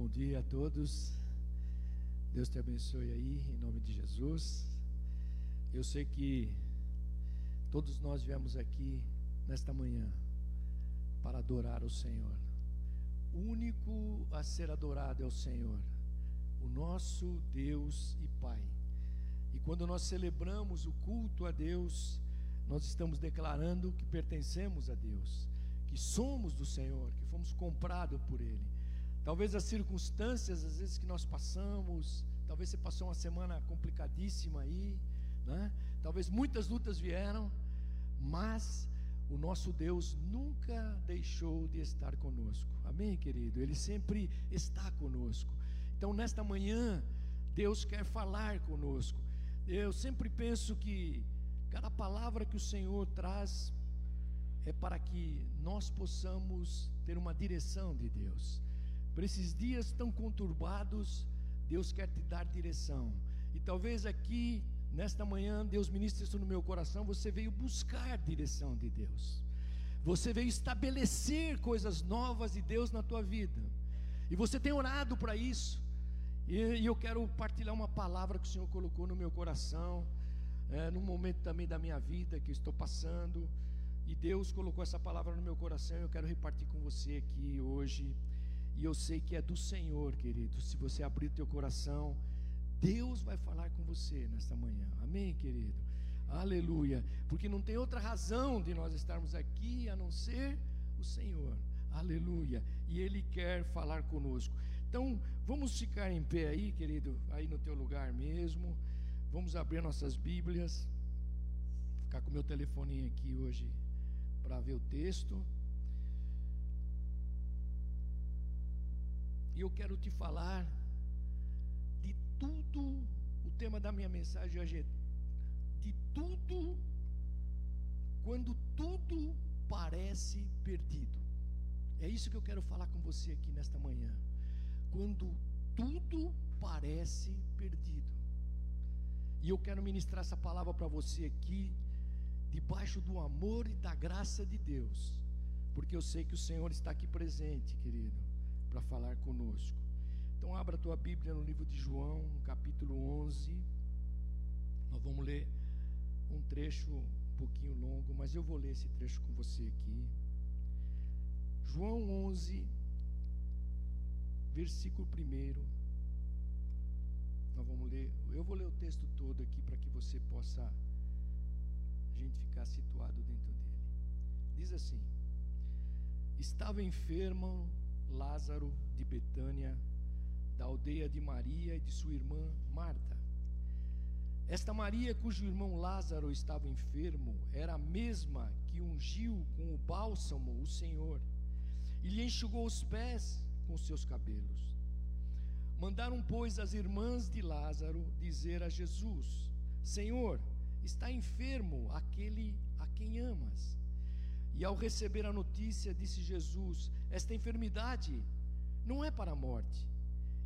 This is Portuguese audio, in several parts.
bom dia a todos. Deus te abençoe aí, em nome de Jesus. Eu sei que todos nós viemos aqui nesta manhã para adorar o Senhor. O único a ser adorado é o Senhor, o nosso Deus e Pai. E quando nós celebramos o culto a Deus, nós estamos declarando que pertencemos a Deus, que somos do Senhor, que fomos comprados por Ele. Talvez as circunstâncias, às vezes que nós passamos, talvez você passou uma semana complicadíssima aí, né? Talvez muitas lutas vieram, mas o nosso Deus nunca deixou de estar conosco. Amém, querido? Ele sempre está conosco. Então, nesta manhã, Deus quer falar conosco. Eu sempre penso que cada palavra que o Senhor traz é para que nós possamos ter uma direção de Deus. Para esses dias tão conturbados, Deus quer te dar direção. E talvez aqui, nesta manhã, Deus ministre isso no meu coração. Você veio buscar direção de Deus. Você veio estabelecer coisas novas de Deus na tua vida. E você tem orado para isso. E, e, eu quero partilhar uma palavra que o Senhor colocou no meu coração, é, num momento também da minha vida que eu estou passando. E Deus colocou essa palavra no meu coração. Eu quero repartir com você aqui hoje. E eu sei que é do Senhor, querido. Se você abrir o teu coração, Deus vai falar com você nesta manhã. Amém, querido? Aleluia. Porque não tem outra razão de nós estarmos aqui a não ser o Senhor. Aleluia. E Ele quer falar conosco. Então, vamos ficar em pé aí, querido, aí no teu lugar mesmo. Vamos abrir nossas Bíblias. Ficar com meu telefoninho aqui hoje para ver o texto. E eu quero te falar de tudo. O tema da minha mensagem hoje é de tudo quando tudo parece perdido. É isso que eu quero falar com você aqui nesta manhã. Quando tudo parece perdido. E eu quero ministrar essa palavra para você aqui, debaixo do amor e da graça de Deus, porque eu sei que o Senhor está aqui presente, querido para falar conosco. Então, abra a tua Bíblia no livro de João, capítulo 11. Nós vamos ler um trecho um pouquinho longo, mas eu vou ler esse trecho com você aqui. João 11, versículo 1. Nós vamos ler, eu vou ler o texto todo aqui para que você possa a gente ficar situado dentro dele. Diz assim: Estava enfermo Lázaro de Betânia, da aldeia de Maria e de sua irmã Marta. Esta Maria, cujo irmão Lázaro estava enfermo, era a mesma que ungiu com o bálsamo o Senhor e lhe enxugou os pés com seus cabelos. Mandaram, pois, as irmãs de Lázaro dizer a Jesus: Senhor, está enfermo aquele a quem amas. E ao receber a notícia, disse Jesus: Esta enfermidade não é para a morte,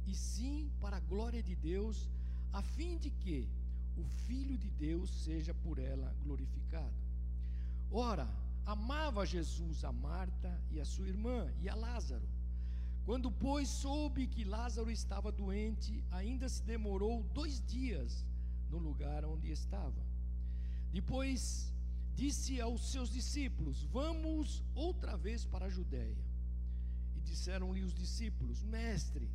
e sim para a glória de Deus, a fim de que o Filho de Deus seja por ela glorificado. Ora, amava Jesus a Marta e a sua irmã e a Lázaro. Quando, pois, soube que Lázaro estava doente, ainda se demorou dois dias no lugar onde estava. Depois disse aos seus discípulos: Vamos outra vez para a Judéia. Disseram-lhe os discípulos: Mestre,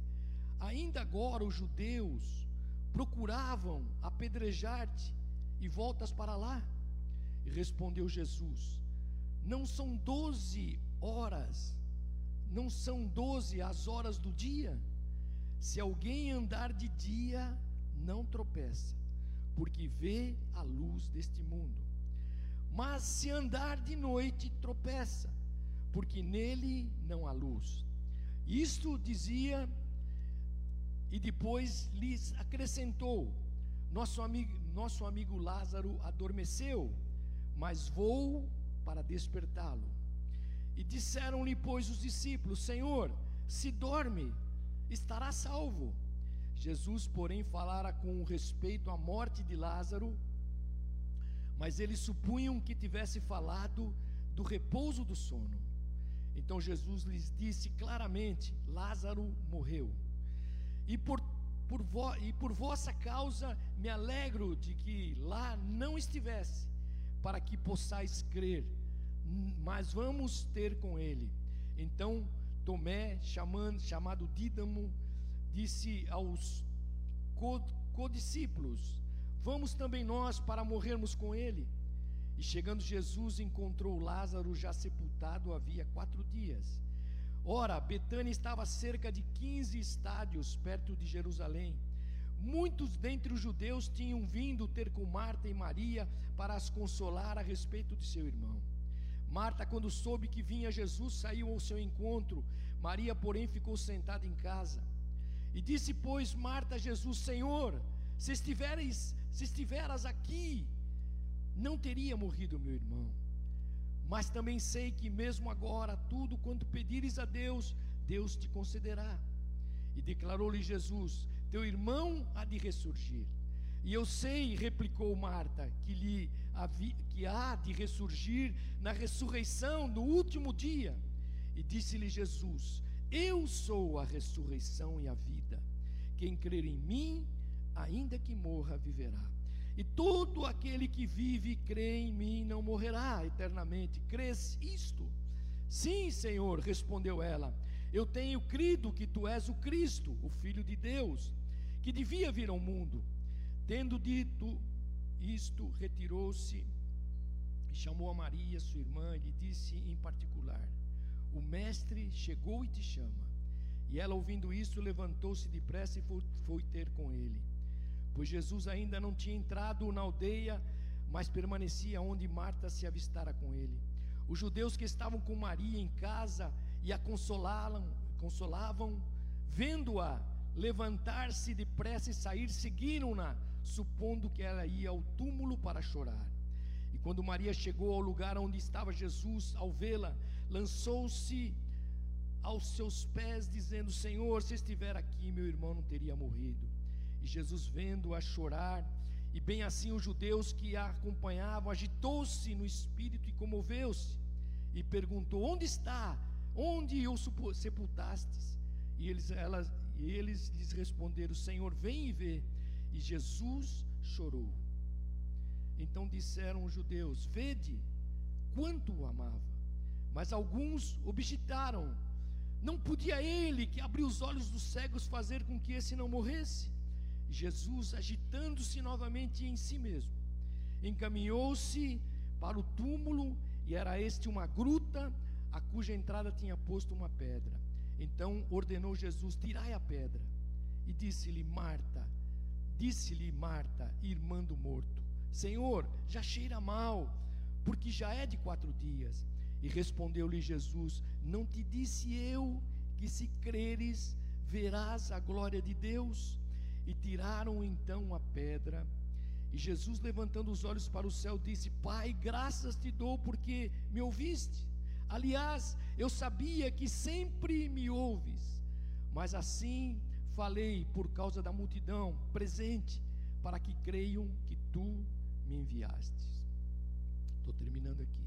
ainda agora os judeus procuravam apedrejar-te e voltas para lá? E respondeu Jesus: Não são doze horas, não são doze as horas do dia? Se alguém andar de dia, não tropeça, porque vê a luz deste mundo. Mas se andar de noite, tropeça, porque nele não há luz. Isto dizia, e depois lhes acrescentou: nosso amigo, nosso amigo Lázaro adormeceu, mas vou para despertá-lo. E disseram-lhe, pois, os discípulos: Senhor, se dorme, estará salvo. Jesus, porém, falara com respeito à morte de Lázaro mas eles supunham que tivesse falado do repouso do sono. Então Jesus lhes disse claramente: Lázaro morreu. e por, por vo, e por vossa causa me alegro de que lá não estivesse, para que possais crer, mas vamos ter com ele. Então Tomé, chamando, chamado Dídamo, disse aos codiscípulos: Vamos também nós para morrermos com ele. E chegando Jesus, encontrou Lázaro já sepultado havia quatro dias. Ora, Betânia estava a cerca de 15 estádios perto de Jerusalém. Muitos dentre os judeus tinham vindo ter com Marta e Maria para as consolar a respeito de seu irmão. Marta, quando soube que vinha Jesus, saiu ao seu encontro. Maria, porém, ficou sentada em casa. E disse, pois, Marta a Jesus: Senhor, se estiveres, se estiveras aqui, não teria morrido meu irmão. Mas também sei que mesmo agora, tudo quanto pedires a Deus, Deus te concederá. E declarou-lhe Jesus: Teu irmão há de ressurgir. E eu sei, replicou Marta, que, lhe havi, que há de ressurgir na ressurreição no último dia. E disse-lhe Jesus: Eu sou a ressurreição e a vida. Quem crer em mim, ainda que morra, viverá. E todo aquele que vive e crê em mim não morrerá eternamente. Crês isto? Sim, Senhor, respondeu ela. Eu tenho crido que tu és o Cristo, o Filho de Deus, que devia vir ao mundo. Tendo dito isto, retirou-se e chamou a Maria, sua irmã, e lhe disse em particular: O Mestre chegou e te chama. E ela, ouvindo isso, levantou-se depressa e foi, foi ter com ele pois Jesus ainda não tinha entrado na aldeia, mas permanecia onde Marta se avistara com ele. Os judeus que estavam com Maria em casa e a consolavam, consolavam vendo-a levantar-se depressa e sair, seguiram-na, supondo que ela ia ao túmulo para chorar. E quando Maria chegou ao lugar onde estava Jesus, ao vê-la, lançou-se aos seus pés, dizendo: Senhor, se estiver aqui, meu irmão não teria morrido. Jesus, vendo-a chorar, e bem assim os judeus que a acompanhavam, agitou-se no espírito e comoveu-se, e perguntou: Onde está? Onde o sepultastes? E eles, elas, e eles lhes responderam: Senhor, vem e vê. E Jesus chorou. Então disseram os judeus: Vede quanto o amava. Mas alguns objetaram: Não podia ele, que abriu os olhos dos cegos, fazer com que esse não morresse? Jesus, agitando-se novamente em si mesmo, encaminhou-se para o túmulo, e era este uma gruta, a cuja entrada tinha posto uma pedra. Então ordenou Jesus: Tirai a pedra. E disse-lhe Marta, disse-lhe Marta, irmã do morto: Senhor, já cheira mal, porque já é de quatro dias. E respondeu-lhe Jesus: Não te disse eu que se creres, verás a glória de Deus? E tiraram então a pedra. E Jesus, levantando os olhos para o céu, disse: Pai, graças te dou porque me ouviste. Aliás, eu sabia que sempre me ouves, mas assim falei por causa da multidão presente, para que creiam que tu me enviastes. Estou terminando aqui.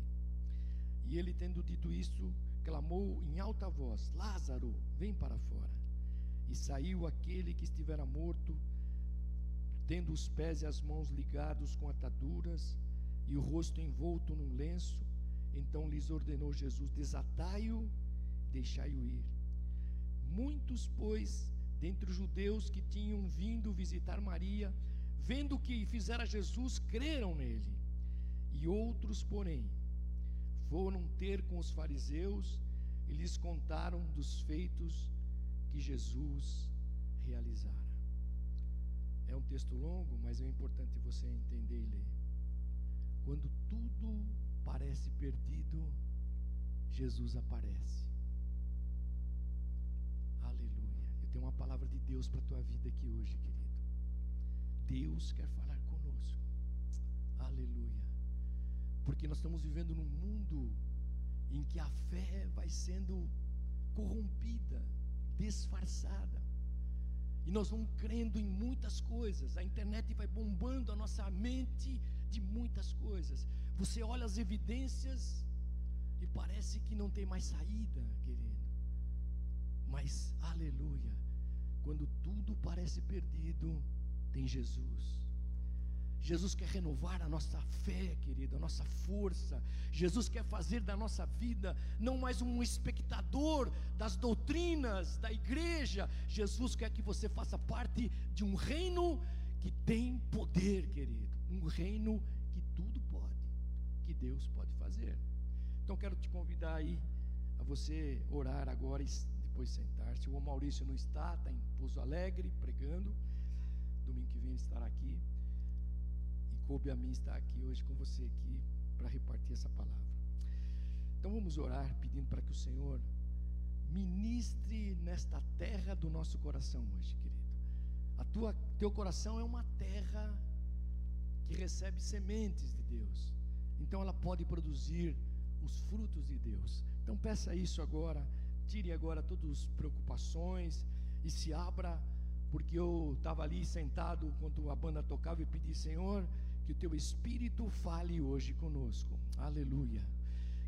E ele, tendo dito isso, clamou em alta voz: Lázaro, vem para fora. E saiu aquele que estivera morto, tendo os pés e as mãos ligados com ataduras e o rosto envolto num lenço. Então lhes ordenou Jesus: Desatai-o, deixai-o ir. Muitos, pois, dentre os judeus que tinham vindo visitar Maria, vendo o que fizera Jesus, creram nele. E outros, porém, foram ter com os fariseus e lhes contaram dos feitos que Jesus realizara. É um texto longo, mas é importante você entender e ler. Quando tudo parece perdido, Jesus aparece. Aleluia. Eu tenho uma palavra de Deus para a tua vida aqui hoje, querido. Deus quer falar conosco. Aleluia. Porque nós estamos vivendo num mundo em que a fé vai sendo corrompida disfarçada. E nós vamos crendo em muitas coisas. A internet vai bombando a nossa mente de muitas coisas. Você olha as evidências e parece que não tem mais saída, querido. Mas, aleluia, Quando tudo parece perdido, tem Jesus. Jesus quer renovar a nossa fé, querido, a nossa força. Jesus quer fazer da nossa vida não mais um espectador das doutrinas da igreja. Jesus quer que você faça parte de um reino que tem poder, querido. Um reino que tudo pode, que Deus pode fazer. Então quero te convidar aí a você orar agora e depois sentar-se. O Maurício não está, está em Pouso Alegre pregando. Domingo que vem ele estará aqui coube a mim estar aqui hoje com você aqui para repartir essa palavra. Então vamos orar pedindo para que o Senhor ministre nesta terra do nosso coração hoje, querido. A tua teu coração é uma terra que recebe sementes de Deus. Então ela pode produzir os frutos de Deus. Então peça isso agora, tire agora todas as preocupações e se abra, porque eu estava ali sentado enquanto a banda tocava e pedi, Senhor, que o teu Espírito fale hoje conosco. Aleluia.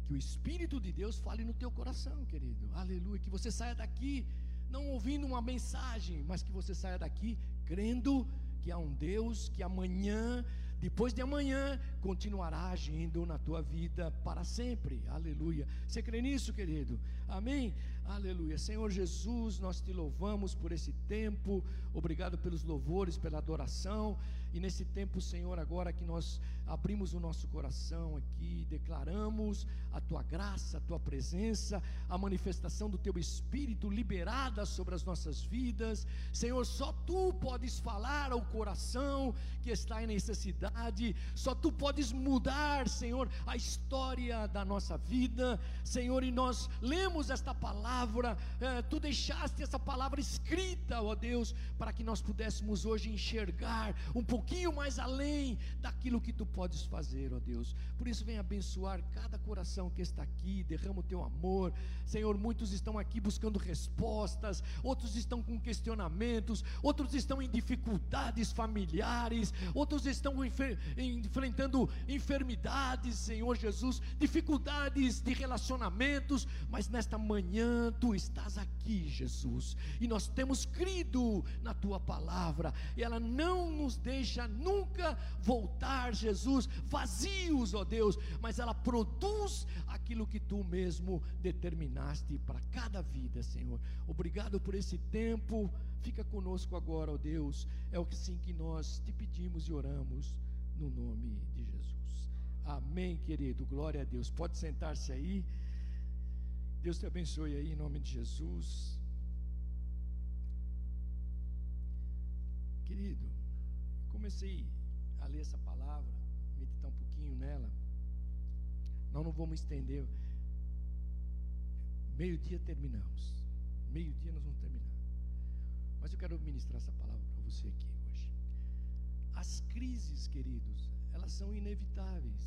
Que o Espírito de Deus fale no teu coração, querido. Aleluia. Que você saia daqui não ouvindo uma mensagem, mas que você saia daqui crendo que há um Deus que amanhã, depois de amanhã, continuará agindo na tua vida para sempre. Aleluia. Você crê nisso, querido? Amém? Aleluia. Senhor Jesus, nós te louvamos por esse tempo. Obrigado pelos louvores, pela adoração. E nesse tempo, Senhor, agora que nós abrimos o nosso coração aqui, declaramos a tua graça, a tua presença, a manifestação do teu espírito liberada sobre as nossas vidas. Senhor, só tu podes falar ao coração que está em necessidade, só tu podes mudar, Senhor, a história da nossa vida. Senhor, e nós lemos esta palavra, eh, tu deixaste essa palavra escrita, ó Deus, para que nós pudéssemos hoje enxergar um pouco pouquinho mais além daquilo que tu podes fazer, ó Deus. Por isso, vem abençoar cada coração que está aqui, derrama o teu amor. Senhor, muitos estão aqui buscando respostas, outros estão com questionamentos, outros estão em dificuldades familiares, outros estão enfrentando enfermidades, Senhor Jesus, dificuldades de relacionamentos, mas nesta manhã tu estás aqui, Jesus, e nós temos crido na tua palavra, e ela não nos deixa deixa nunca voltar, Jesus, vazios, ó Deus, mas ela produz aquilo que tu mesmo determinaste para cada vida, Senhor. Obrigado por esse tempo. Fica conosco agora, ó Deus. É o que sim que nós te pedimos e oramos no nome de Jesus. Amém, querido. Glória a Deus. Pode sentar-se aí. Deus te abençoe aí em nome de Jesus. Querido, comecei a ler essa palavra, meditar um pouquinho nela. Nós não vamos estender. Meio-dia terminamos. Meio-dia nós vamos terminar. Mas eu quero ministrar essa palavra para você aqui hoje. As crises, queridos, elas são inevitáveis.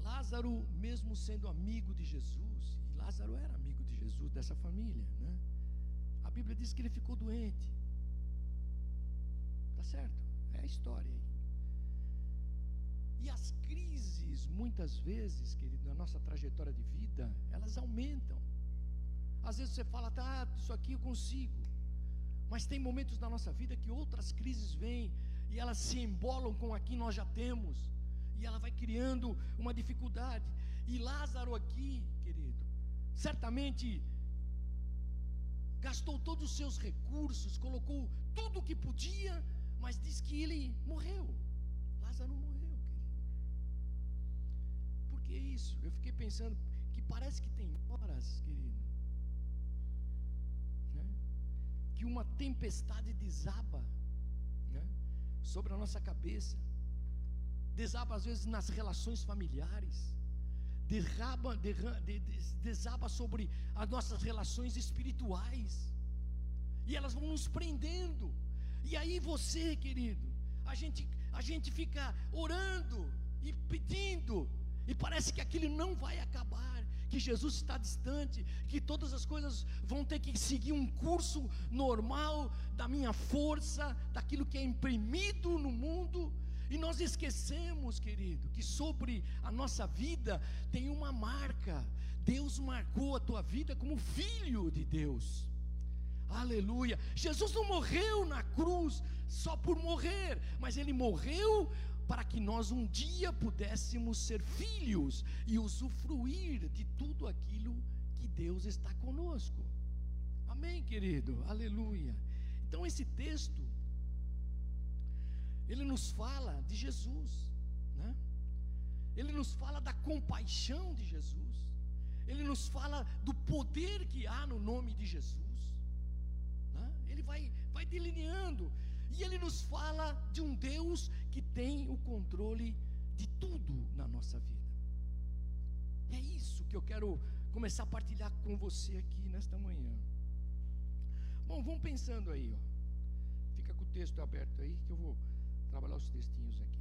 Lázaro, mesmo sendo amigo de Jesus, Lázaro era amigo de Jesus, dessa família, né? A Bíblia diz que ele ficou doente. Tá certo? É a história aí. E as crises, muitas vezes, querido, na nossa trajetória de vida, elas aumentam. Às vezes você fala, tá, isso aqui eu consigo. Mas tem momentos na nossa vida que outras crises vêm e elas se embolam com aqui nós já temos. E ela vai criando uma dificuldade. E Lázaro aqui, querido, certamente gastou todos os seus recursos, colocou tudo o que podia mas diz que ele morreu. Lázaro morreu, querido. Por que isso? Eu fiquei pensando que parece que tem horas, querido, né? que uma tempestade desaba né? sobre a nossa cabeça, desaba às vezes nas relações familiares, derraba, derra, de, de, desaba sobre as nossas relações espirituais, e elas vão nos prendendo e aí você, querido, a gente, a gente fica orando e pedindo, e parece que aquilo não vai acabar, que Jesus está distante, que todas as coisas vão ter que seguir um curso normal da minha força, daquilo que é imprimido no mundo. E nós esquecemos, querido, que sobre a nossa vida tem uma marca, Deus marcou a tua vida como filho de Deus. Aleluia. Jesus não morreu na cruz só por morrer, mas ele morreu para que nós um dia pudéssemos ser filhos e usufruir de tudo aquilo que Deus está conosco. Amém, querido? Aleluia. Então, esse texto, ele nos fala de Jesus, né? ele nos fala da compaixão de Jesus, ele nos fala do poder que há no nome de Jesus. Ele vai, vai delineando, e ele nos fala de um Deus que tem o controle de tudo na nossa vida. É isso que eu quero começar a partilhar com você aqui nesta manhã. Bom, vamos pensando aí, ó. Fica com o texto aberto aí que eu vou trabalhar os textinhos aqui.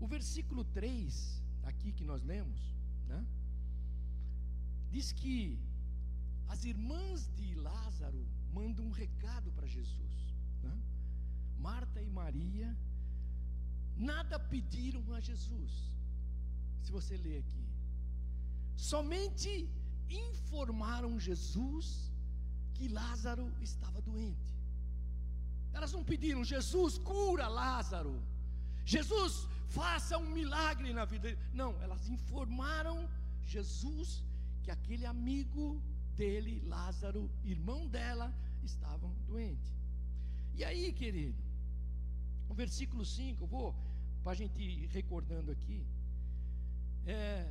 O versículo 3, aqui que nós lemos, né? Diz que as irmãs de Lázaro mandam um recado para Jesus. Né? Marta e Maria nada pediram a Jesus. Se você ler aqui, somente informaram Jesus que Lázaro estava doente. Elas não pediram, Jesus cura Lázaro. Jesus faça um milagre na vida dele. Não, elas informaram Jesus que aquele amigo dele, Lázaro, irmão dela, estavam doentes. E aí, querido, o versículo 5, eu vou, para a gente ir recordando aqui, é,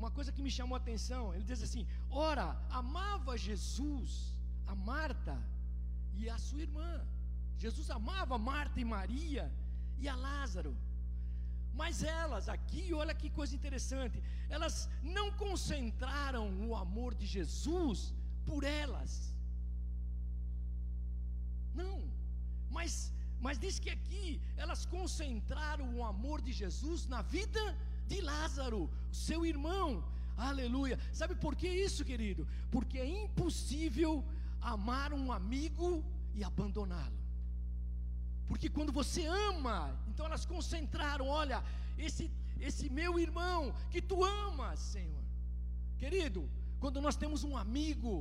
uma coisa que me chamou a atenção, ele diz assim: ora, amava Jesus a Marta e a sua irmã. Jesus amava Marta e Maria e a Lázaro. Mas elas aqui, olha que coisa interessante, elas não concentraram o amor de Jesus por elas. Não, mas, mas diz que aqui elas concentraram o amor de Jesus na vida de Lázaro, seu irmão. Aleluia. Sabe por que isso, querido? Porque é impossível amar um amigo e abandoná-lo. Porque quando você ama, então elas concentraram, olha, esse esse meu irmão que tu amas, Senhor. Querido, quando nós temos um amigo,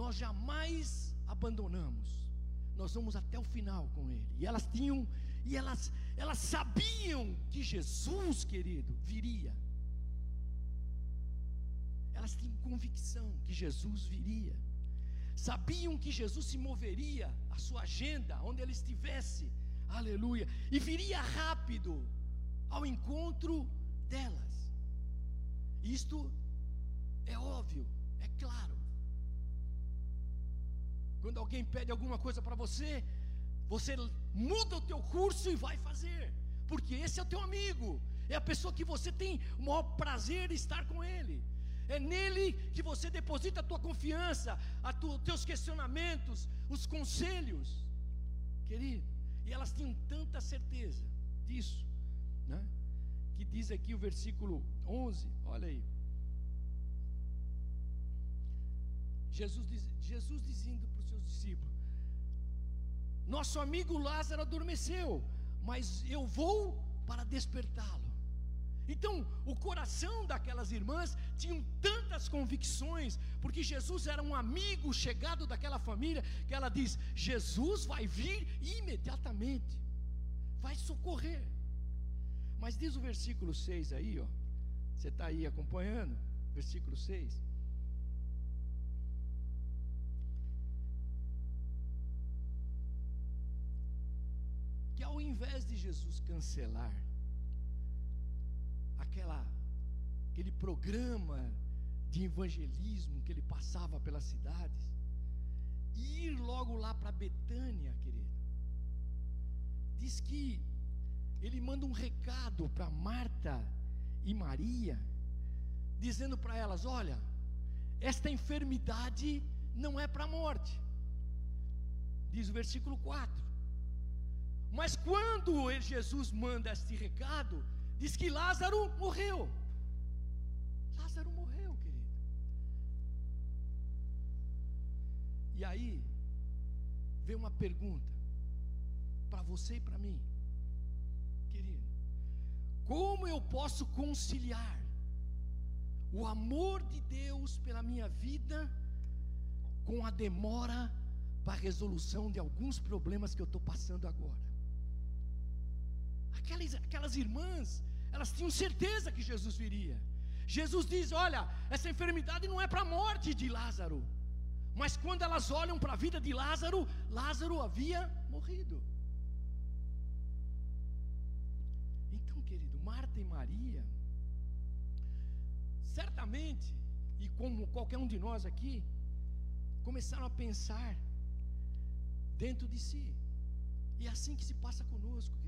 nós jamais abandonamos. Nós vamos até o final com ele. E elas tinham e elas elas sabiam que Jesus, querido, viria. Elas tinham convicção que Jesus viria. Sabiam que Jesus se moveria a sua agenda onde ele estivesse aleluia, e viria rápido ao encontro delas. Isto é óbvio, é claro. Quando alguém pede alguma coisa para você, você muda o teu curso e vai fazer, porque esse é o teu amigo, é a pessoa que você tem o maior prazer de estar com ele. É nele que você deposita a tua confiança, os teus questionamentos, os conselhos. Querido, e elas tinham tanta certeza disso, né? Que diz aqui o versículo 11, olha aí. Jesus, diz, Jesus dizendo para os seus discípulos: Nosso amigo Lázaro adormeceu, mas eu vou para despertá-lo. Então, o coração daquelas irmãs tinham tantas convicções, porque Jesus era um amigo chegado daquela família, que ela diz: Jesus vai vir imediatamente, vai socorrer. Mas diz o versículo 6 aí, ó. Você está aí acompanhando? Versículo 6. Que ao invés de Jesus cancelar aquela, aquele programa de evangelismo que ele passava pelas cidades, e ir logo lá para Betânia, querido. Diz que ele manda um recado para Marta e Maria, dizendo para elas: olha, esta enfermidade não é para a morte, diz o versículo 4. Mas quando Jesus manda este recado, Diz que Lázaro morreu. Lázaro morreu, querido. E aí, vem uma pergunta para você e para mim, querido: como eu posso conciliar o amor de Deus pela minha vida com a demora para a resolução de alguns problemas que eu estou passando agora. Aquelas, aquelas irmãs, elas tinham certeza que Jesus viria. Jesus diz: Olha, essa enfermidade não é para a morte de Lázaro. Mas quando elas olham para a vida de Lázaro, Lázaro havia morrido. Então, querido, Marta e Maria, certamente, e como qualquer um de nós aqui, começaram a pensar dentro de si. E é assim que se passa conosco,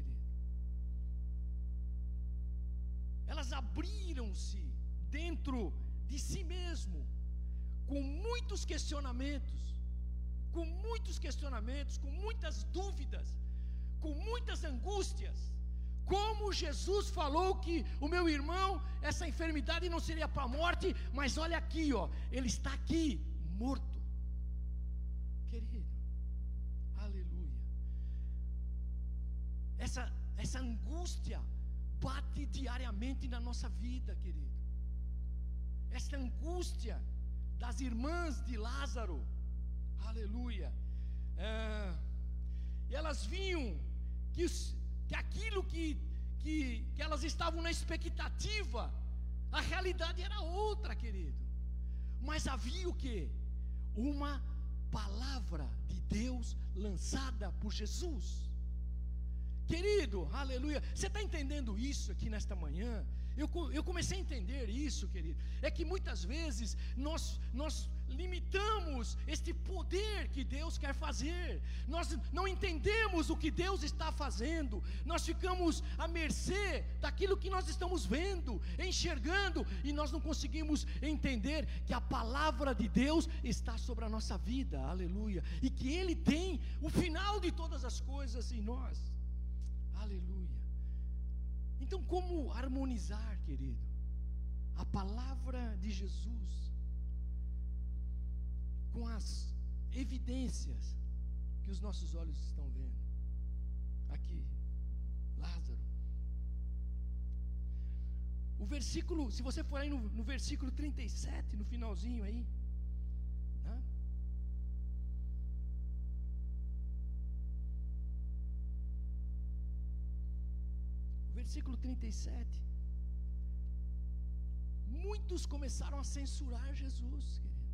Elas abriram-se dentro de si mesmo, com muitos questionamentos, com muitos questionamentos, com muitas dúvidas, com muitas angústias. Como Jesus falou que o meu irmão, essa enfermidade não seria para a morte, mas olha aqui, ó, ele está aqui, morto. Querido, aleluia. Essa, essa angústia bate diariamente na nossa vida, querido. Esta angústia das irmãs de Lázaro, aleluia. É, elas viam que, que aquilo que, que, que elas estavam na expectativa, a realidade era outra, querido. Mas havia o que? Uma palavra de Deus lançada por Jesus. Querido, aleluia. Você está entendendo isso aqui nesta manhã? Eu, eu comecei a entender isso, querido. É que muitas vezes nós, nós limitamos este poder que Deus quer fazer, nós não entendemos o que Deus está fazendo, nós ficamos à mercê daquilo que nós estamos vendo, enxergando, e nós não conseguimos entender que a palavra de Deus está sobre a nossa vida, aleluia, e que Ele tem o final de todas as coisas em nós, aleluia. Então, como harmonizar, querido, a palavra de Jesus com as evidências que os nossos olhos estão vendo? Aqui, Lázaro. O versículo, se você for aí no, no versículo 37, no finalzinho aí, versículo 37. Muitos começaram a censurar Jesus, querido.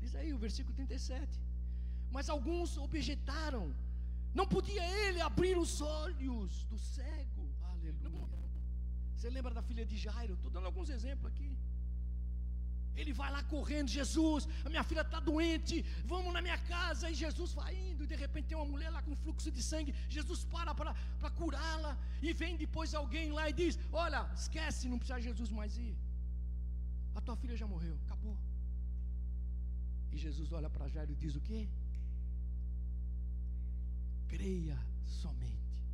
Diz aí o versículo 37. Mas alguns objetaram. Não podia ele abrir os olhos do cego. Aleluia. Você lembra da filha de Jairo? Estou dando alguns exemplos aqui. Ele vai lá correndo, Jesus, a minha filha está doente, vamos na minha casa. E Jesus vai indo, e de repente tem uma mulher lá com fluxo de sangue. Jesus para para curá-la, e vem depois alguém lá e diz: Olha, esquece, não precisa Jesus mais ir. A tua filha já morreu, acabou. E Jesus olha para Jairo e diz o quê? Creia somente.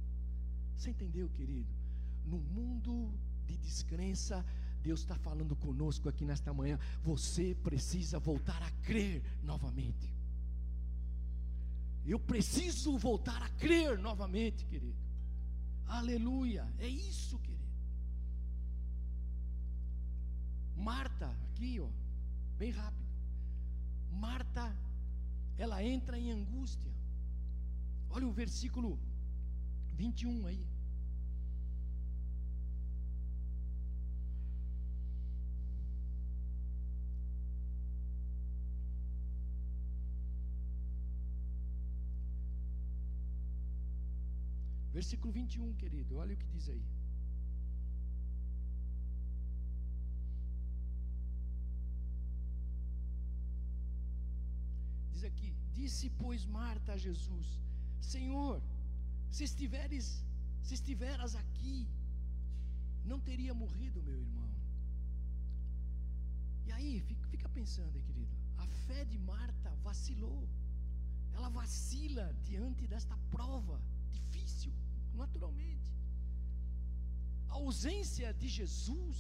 Você entendeu, querido? No mundo de descrença, Deus está falando conosco aqui nesta manhã. Você precisa voltar a crer novamente. Eu preciso voltar a crer novamente, querido. Aleluia. É isso, querido. Marta, aqui, ó, bem rápido. Marta, ela entra em angústia. Olha o versículo 21 aí. Versículo 21, querido, olha o que diz aí. Diz aqui: Disse, pois, Marta a Jesus: Senhor, se estiveres, se estiveras aqui, não teria morrido meu irmão. E aí, fica pensando querido. A fé de Marta vacilou. Ela vacila diante desta prova naturalmente. A ausência de Jesus,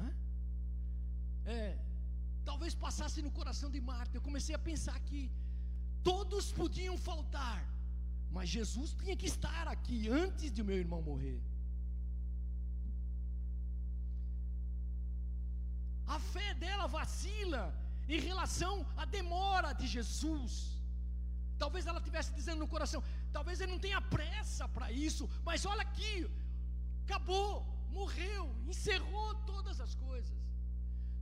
né? É, talvez passasse no coração de Marta. Eu comecei a pensar que todos podiam faltar, mas Jesus tinha que estar aqui antes de meu irmão morrer. A dela vacila em relação à demora de Jesus. Talvez ela estivesse dizendo no coração: talvez ele não tenha pressa para isso, mas olha aqui, acabou, morreu, encerrou todas as coisas.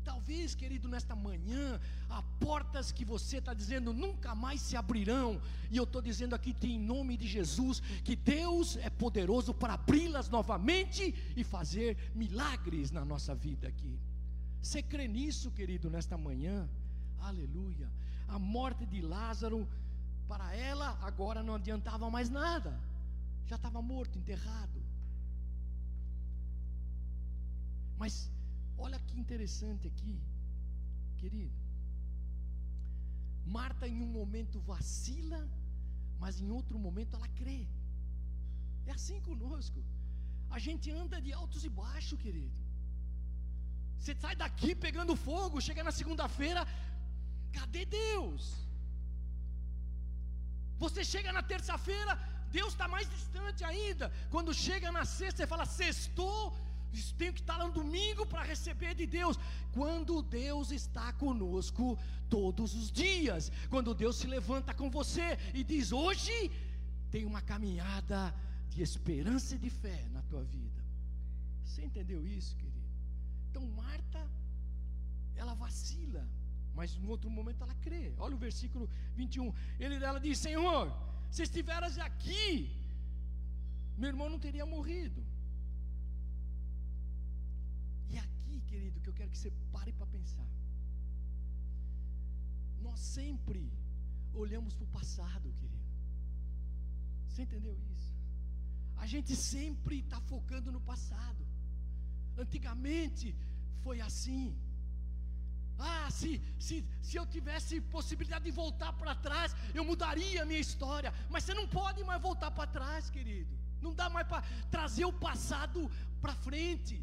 Talvez, querido, nesta manhã, há portas que você está dizendo nunca mais se abrirão, e eu estou dizendo aqui em nome de Jesus que Deus é poderoso para abri-las novamente e fazer milagres na nossa vida aqui. Você crê nisso, querido, nesta manhã? Aleluia. A morte de Lázaro, para ela, agora não adiantava mais nada, já estava morto, enterrado. Mas Olha que interessante aqui, querido. Marta em um momento vacila, mas em outro momento ela crê. É assim conosco. A gente anda de altos e baixos, querido. Você sai daqui pegando fogo, chega na segunda-feira, cadê Deus? Você chega na terça-feira, Deus está mais distante ainda. Quando chega na sexta, você fala, sextou, tenho que estar lá no domingo para receber de Deus. Quando Deus está conosco todos os dias, quando Deus se levanta com você e diz: Hoje tem uma caminhada de esperança e de fé na tua vida. Você entendeu isso, querido? Então, Marta, ela vacila, mas no outro momento ela crê. Olha o versículo 21. Ele, ela diz: Senhor, se estiveras aqui, meu irmão não teria morrido. querido, que eu quero que você pare para pensar. Nós sempre olhamos para o passado, querido. Você entendeu isso? A gente sempre está focando no passado. Antigamente foi assim. Ah, se, se, se eu tivesse possibilidade de voltar para trás, eu mudaria a minha história. Mas você não pode mais voltar para trás, querido. Não dá mais para trazer o passado para frente.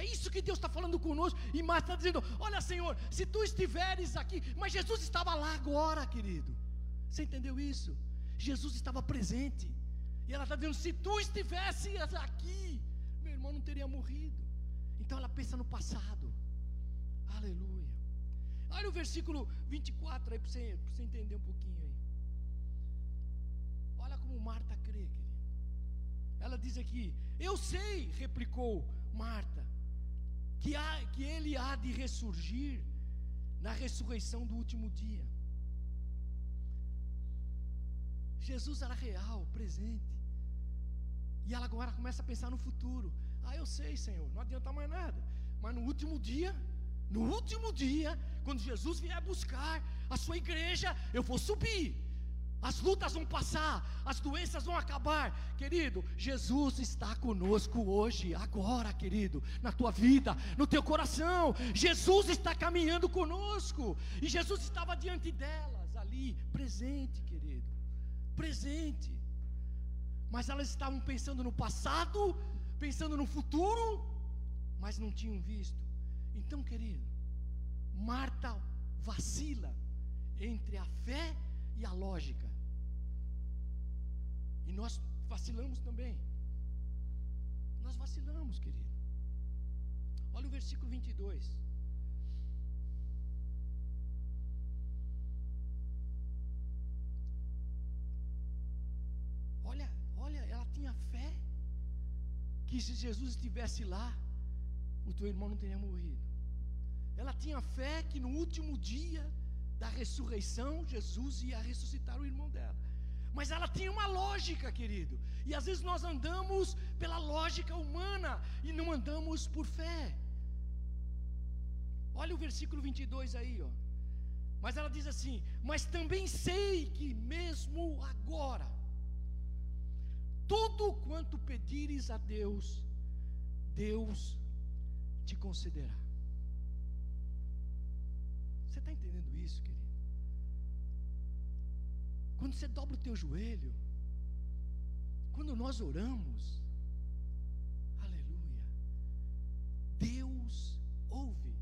É isso que Deus está falando conosco. E Marta está dizendo: Olha, Senhor, se tu estiveres aqui. Mas Jesus estava lá agora, querido. Você entendeu isso? Jesus estava presente. E ela está dizendo: Se tu estivesse aqui, meu irmão não teria morrido. Então ela pensa no passado. Olha o versículo 24 aí para você, você entender um pouquinho aí. Olha como Marta crê, querido. Ela diz aqui: Eu sei, replicou Marta que, há, que ele há de ressurgir na ressurreição do último dia. Jesus era real, presente. E ela agora começa a pensar no futuro. Ah, eu sei, Senhor, não adianta mais nada. Mas no último dia, no último dia, quando Jesus vier buscar a sua igreja, eu vou subir as lutas vão passar, as doenças vão acabar, querido. Jesus está conosco hoje, agora, querido, na tua vida, no teu coração. Jesus está caminhando conosco, e Jesus estava diante delas, ali, presente, querido, presente. Mas elas estavam pensando no passado, pensando no futuro, mas não tinham visto. Então, querido, Marta vacila entre a fé e a lógica. E nós vacilamos também. Nós vacilamos, querido. Olha o versículo 22. Olha, olha, ela tinha fé que se Jesus estivesse lá, o teu irmão não teria morrido. Ela tinha fé que no último dia da ressurreição, Jesus ia ressuscitar o irmão dela. Mas ela tinha uma lógica, querido. E às vezes nós andamos pela lógica humana e não andamos por fé. Olha o versículo 22 aí, ó. Mas ela diz assim: Mas também sei que mesmo agora, tudo quanto pedires a Deus, Deus te concederá. Você está entendendo isso, querido? Quando você dobra o teu joelho, quando nós oramos, aleluia, Deus ouve.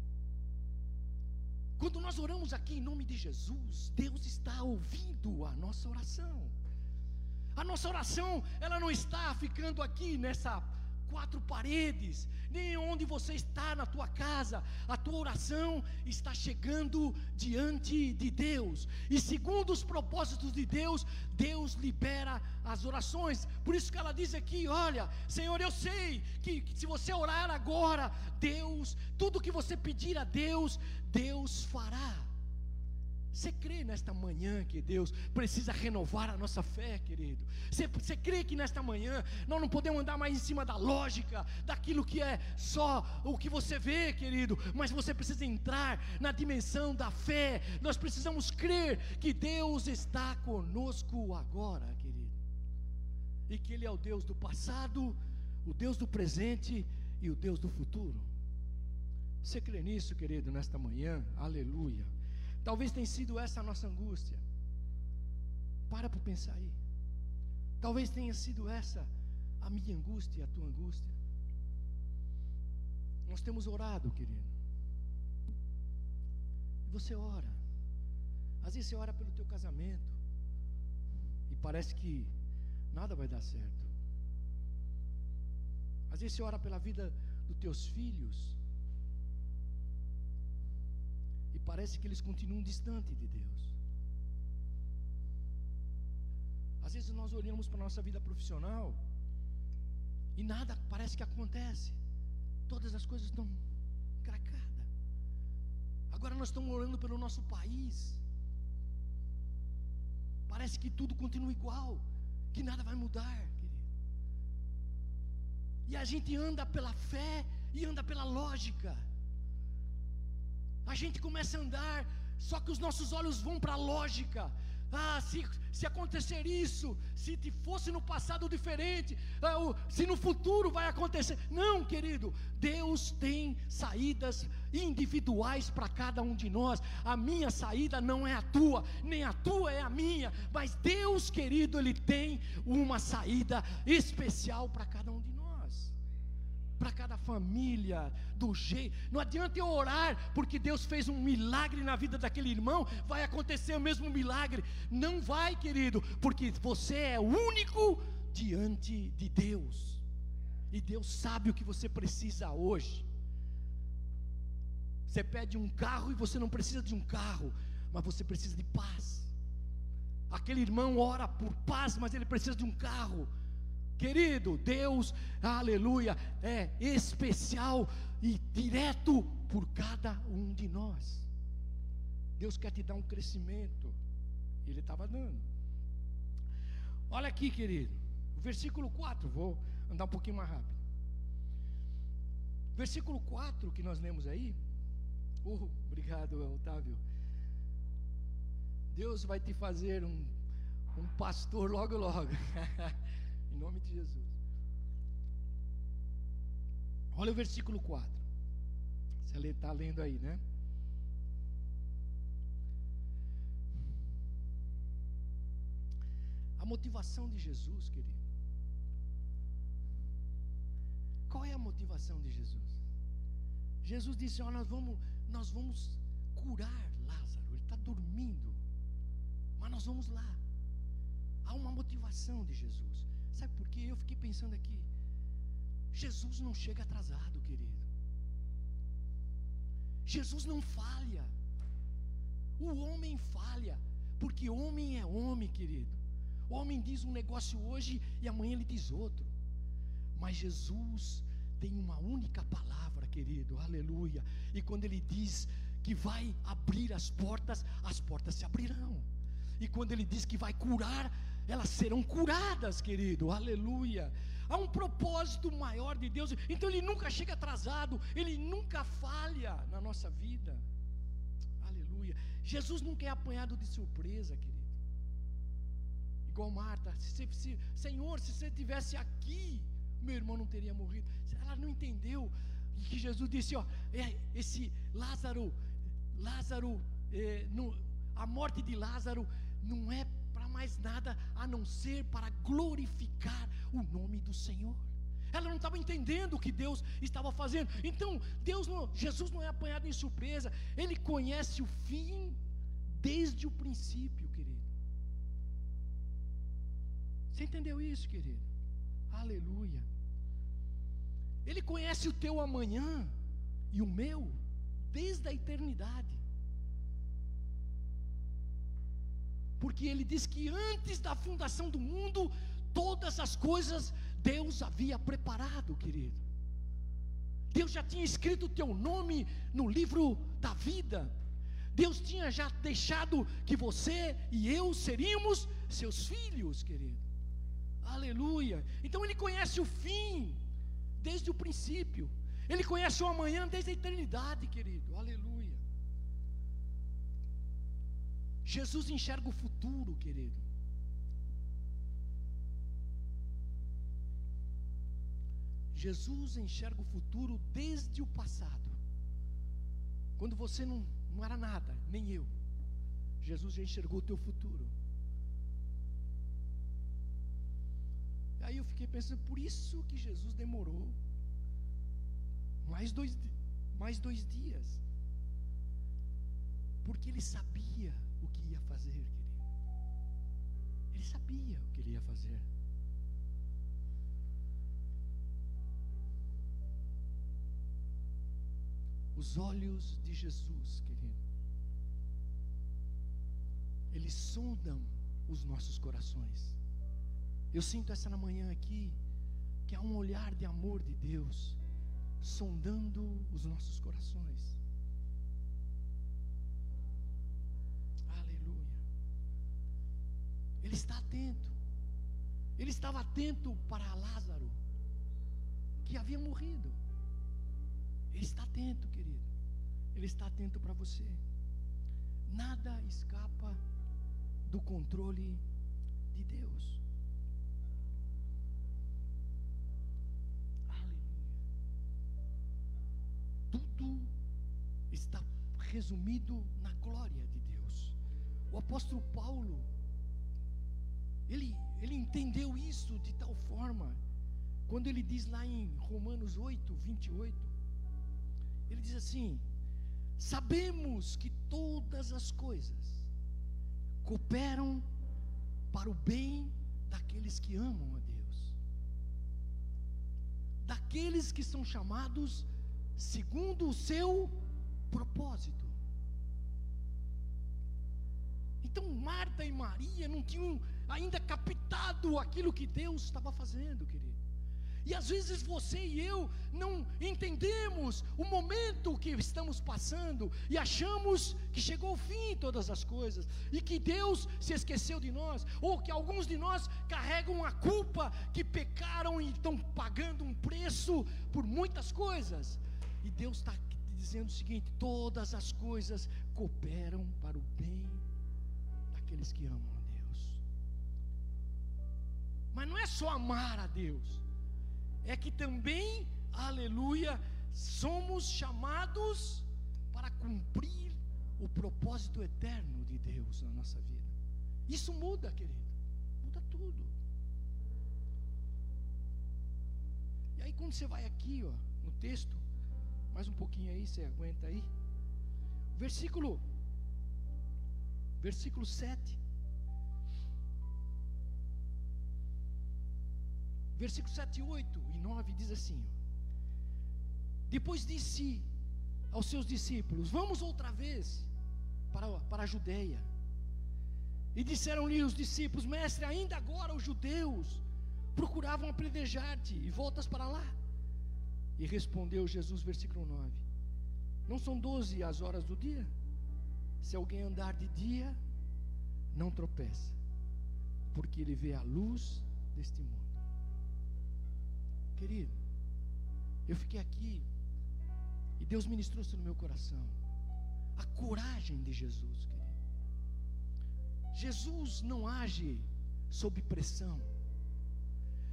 Quando nós oramos aqui em nome de Jesus, Deus está ouvindo a nossa oração. A nossa oração, ela não está ficando aqui nessa quatro paredes, nem onde você está na tua casa. A tua oração está chegando diante de Deus. E segundo os propósitos de Deus, Deus libera as orações. Por isso que ela diz aqui: Olha, Senhor, eu sei que, que se você orar agora, Deus, tudo que você pedir a Deus, Deus fará. Você crê nesta manhã que Deus precisa renovar a nossa fé, querido? Você, você crê que nesta manhã nós não podemos andar mais em cima da lógica, daquilo que é só o que você vê, querido, mas você precisa entrar na dimensão da fé. Nós precisamos crer que Deus está conosco agora, querido, e que Ele é o Deus do passado, o Deus do presente e o Deus do futuro. Você crê nisso, querido, nesta manhã? Aleluia. Talvez tenha sido essa a nossa angústia. Para para pensar aí. Talvez tenha sido essa a minha angústia e a tua angústia. Nós temos orado, querido. E você ora. Às vezes você ora pelo teu casamento. E parece que nada vai dar certo. Às vezes você ora pela vida dos teus filhos. Parece que eles continuam distantes de Deus. Às vezes nós olhamos para a nossa vida profissional e nada parece que acontece. Todas as coisas estão cracadas. Agora nós estamos olhando pelo nosso país. Parece que tudo continua igual, que nada vai mudar, querido. E a gente anda pela fé e anda pela lógica. A gente começa a andar, só que os nossos olhos vão para a lógica. Ah, se, se acontecer isso, se fosse no passado diferente, ah, se no futuro vai acontecer. Não, querido, Deus tem saídas individuais para cada um de nós. A minha saída não é a tua, nem a tua é a minha, mas Deus, querido, Ele tem uma saída especial para cada um de nós para cada família, do jeito. Não adianta eu orar porque Deus fez um milagre na vida daquele irmão, vai acontecer o mesmo milagre. Não vai, querido, porque você é único diante de Deus. E Deus sabe o que você precisa hoje. Você pede um carro e você não precisa de um carro, mas você precisa de paz. Aquele irmão ora por paz, mas ele precisa de um carro. Querido, Deus, aleluia, é especial e direto por cada um de nós. Deus quer te dar um crescimento. Ele estava dando. Olha aqui, querido. Versículo 4, vou andar um pouquinho mais rápido. Versículo 4 que nós lemos aí. Uh, obrigado, Otávio. Deus vai te fazer um, um pastor logo, logo. Em nome de Jesus. Olha o versículo 4. Você está lendo aí, né? A motivação de Jesus, querido. Qual é a motivação de Jesus? Jesus disse: ó, nós vamos, nós vamos curar Lázaro. Ele está dormindo, mas nós vamos lá. Há uma motivação de Jesus. Sabe por quê? Eu fiquei pensando aqui. Jesus não chega atrasado, querido. Jesus não falha. O homem falha, porque homem é homem, querido. O homem diz um negócio hoje e amanhã ele diz outro. Mas Jesus tem uma única palavra, querido, aleluia. E quando ele diz que vai abrir as portas, as portas se abrirão. E quando ele diz que vai curar, elas serão curadas, querido, aleluia. Há um propósito maior de Deus, então Ele nunca chega atrasado, Ele nunca falha na nossa vida, aleluia. Jesus nunca é apanhado de surpresa, querido. Igual Marta, se, se, Senhor, se você estivesse aqui, meu irmão não teria morrido. Ela não entendeu que Jesus disse: ó, é, esse Lázaro, Lázaro, é, no, a morte de Lázaro não é mais nada a não ser para glorificar o nome do Senhor. Ela não estava entendendo o que Deus estava fazendo. Então, Deus não, Jesus não é apanhado em surpresa. Ele conhece o fim desde o princípio, querido. Você entendeu isso, querido? Aleluia. Ele conhece o teu amanhã e o meu desde a eternidade. Porque ele diz que antes da fundação do mundo, todas as coisas Deus havia preparado, querido. Deus já tinha escrito o teu nome no livro da vida. Deus tinha já deixado que você e eu seríamos seus filhos, querido. Aleluia. Então ele conhece o fim desde o princípio. Ele conhece o amanhã desde a eternidade, querido. Aleluia. Jesus enxerga o futuro, querido. Jesus enxerga o futuro desde o passado. Quando você não, não era nada, nem eu. Jesus já enxergou o teu futuro. Aí eu fiquei pensando, por isso que Jesus demorou mais dois, mais dois dias. Porque ele sabia o que ia fazer, querido. Ele sabia o que ele ia fazer. Os olhos de Jesus, querido, eles sondam os nossos corações. Eu sinto essa na manhã aqui, que há um olhar de amor de Deus sondando os nossos corações. Ele está atento. Ele estava atento para Lázaro, que havia morrido. Ele está atento, querido. Ele está atento para você. Nada escapa do controle de Deus. tudo está resumido na glória de Deus. O apóstolo Paulo, ele, ele entendeu isso de tal forma, quando ele diz lá em Romanos 8, 28, ele diz assim: Sabemos que todas as coisas cooperam para o bem daqueles que amam a Deus, daqueles que são chamados segundo o seu propósito. Então Marta e Maria não tinham ainda captado aquilo que Deus estava fazendo, querido. E às vezes você e eu não entendemos o momento que estamos passando e achamos que chegou o fim todas as coisas e que Deus se esqueceu de nós, ou que alguns de nós carregam a culpa que pecaram e estão pagando um preço por muitas coisas. E Deus está dizendo o seguinte: todas as coisas cooperam para o bem daqueles que amam. Mas não é só amar a Deus, é que também, aleluia, somos chamados para cumprir o propósito eterno de Deus na nossa vida. Isso muda, querido, muda tudo. E aí, quando você vai aqui, ó, no texto, mais um pouquinho aí, você aguenta aí. Versículo versículo 7. Versículo 7, 8 e 9 diz assim: Depois disse aos seus discípulos: Vamos outra vez para, para a Judéia. E disseram-lhe os discípulos: Mestre, ainda agora os judeus procuravam apedrejar-te e voltas para lá. E respondeu Jesus, versículo 9: Não são doze as horas do dia? Se alguém andar de dia, não tropeça, porque ele vê a luz deste mundo. Querido, eu fiquei aqui e Deus ministrou isso no meu coração. A coragem de Jesus, querido. Jesus não age sob pressão.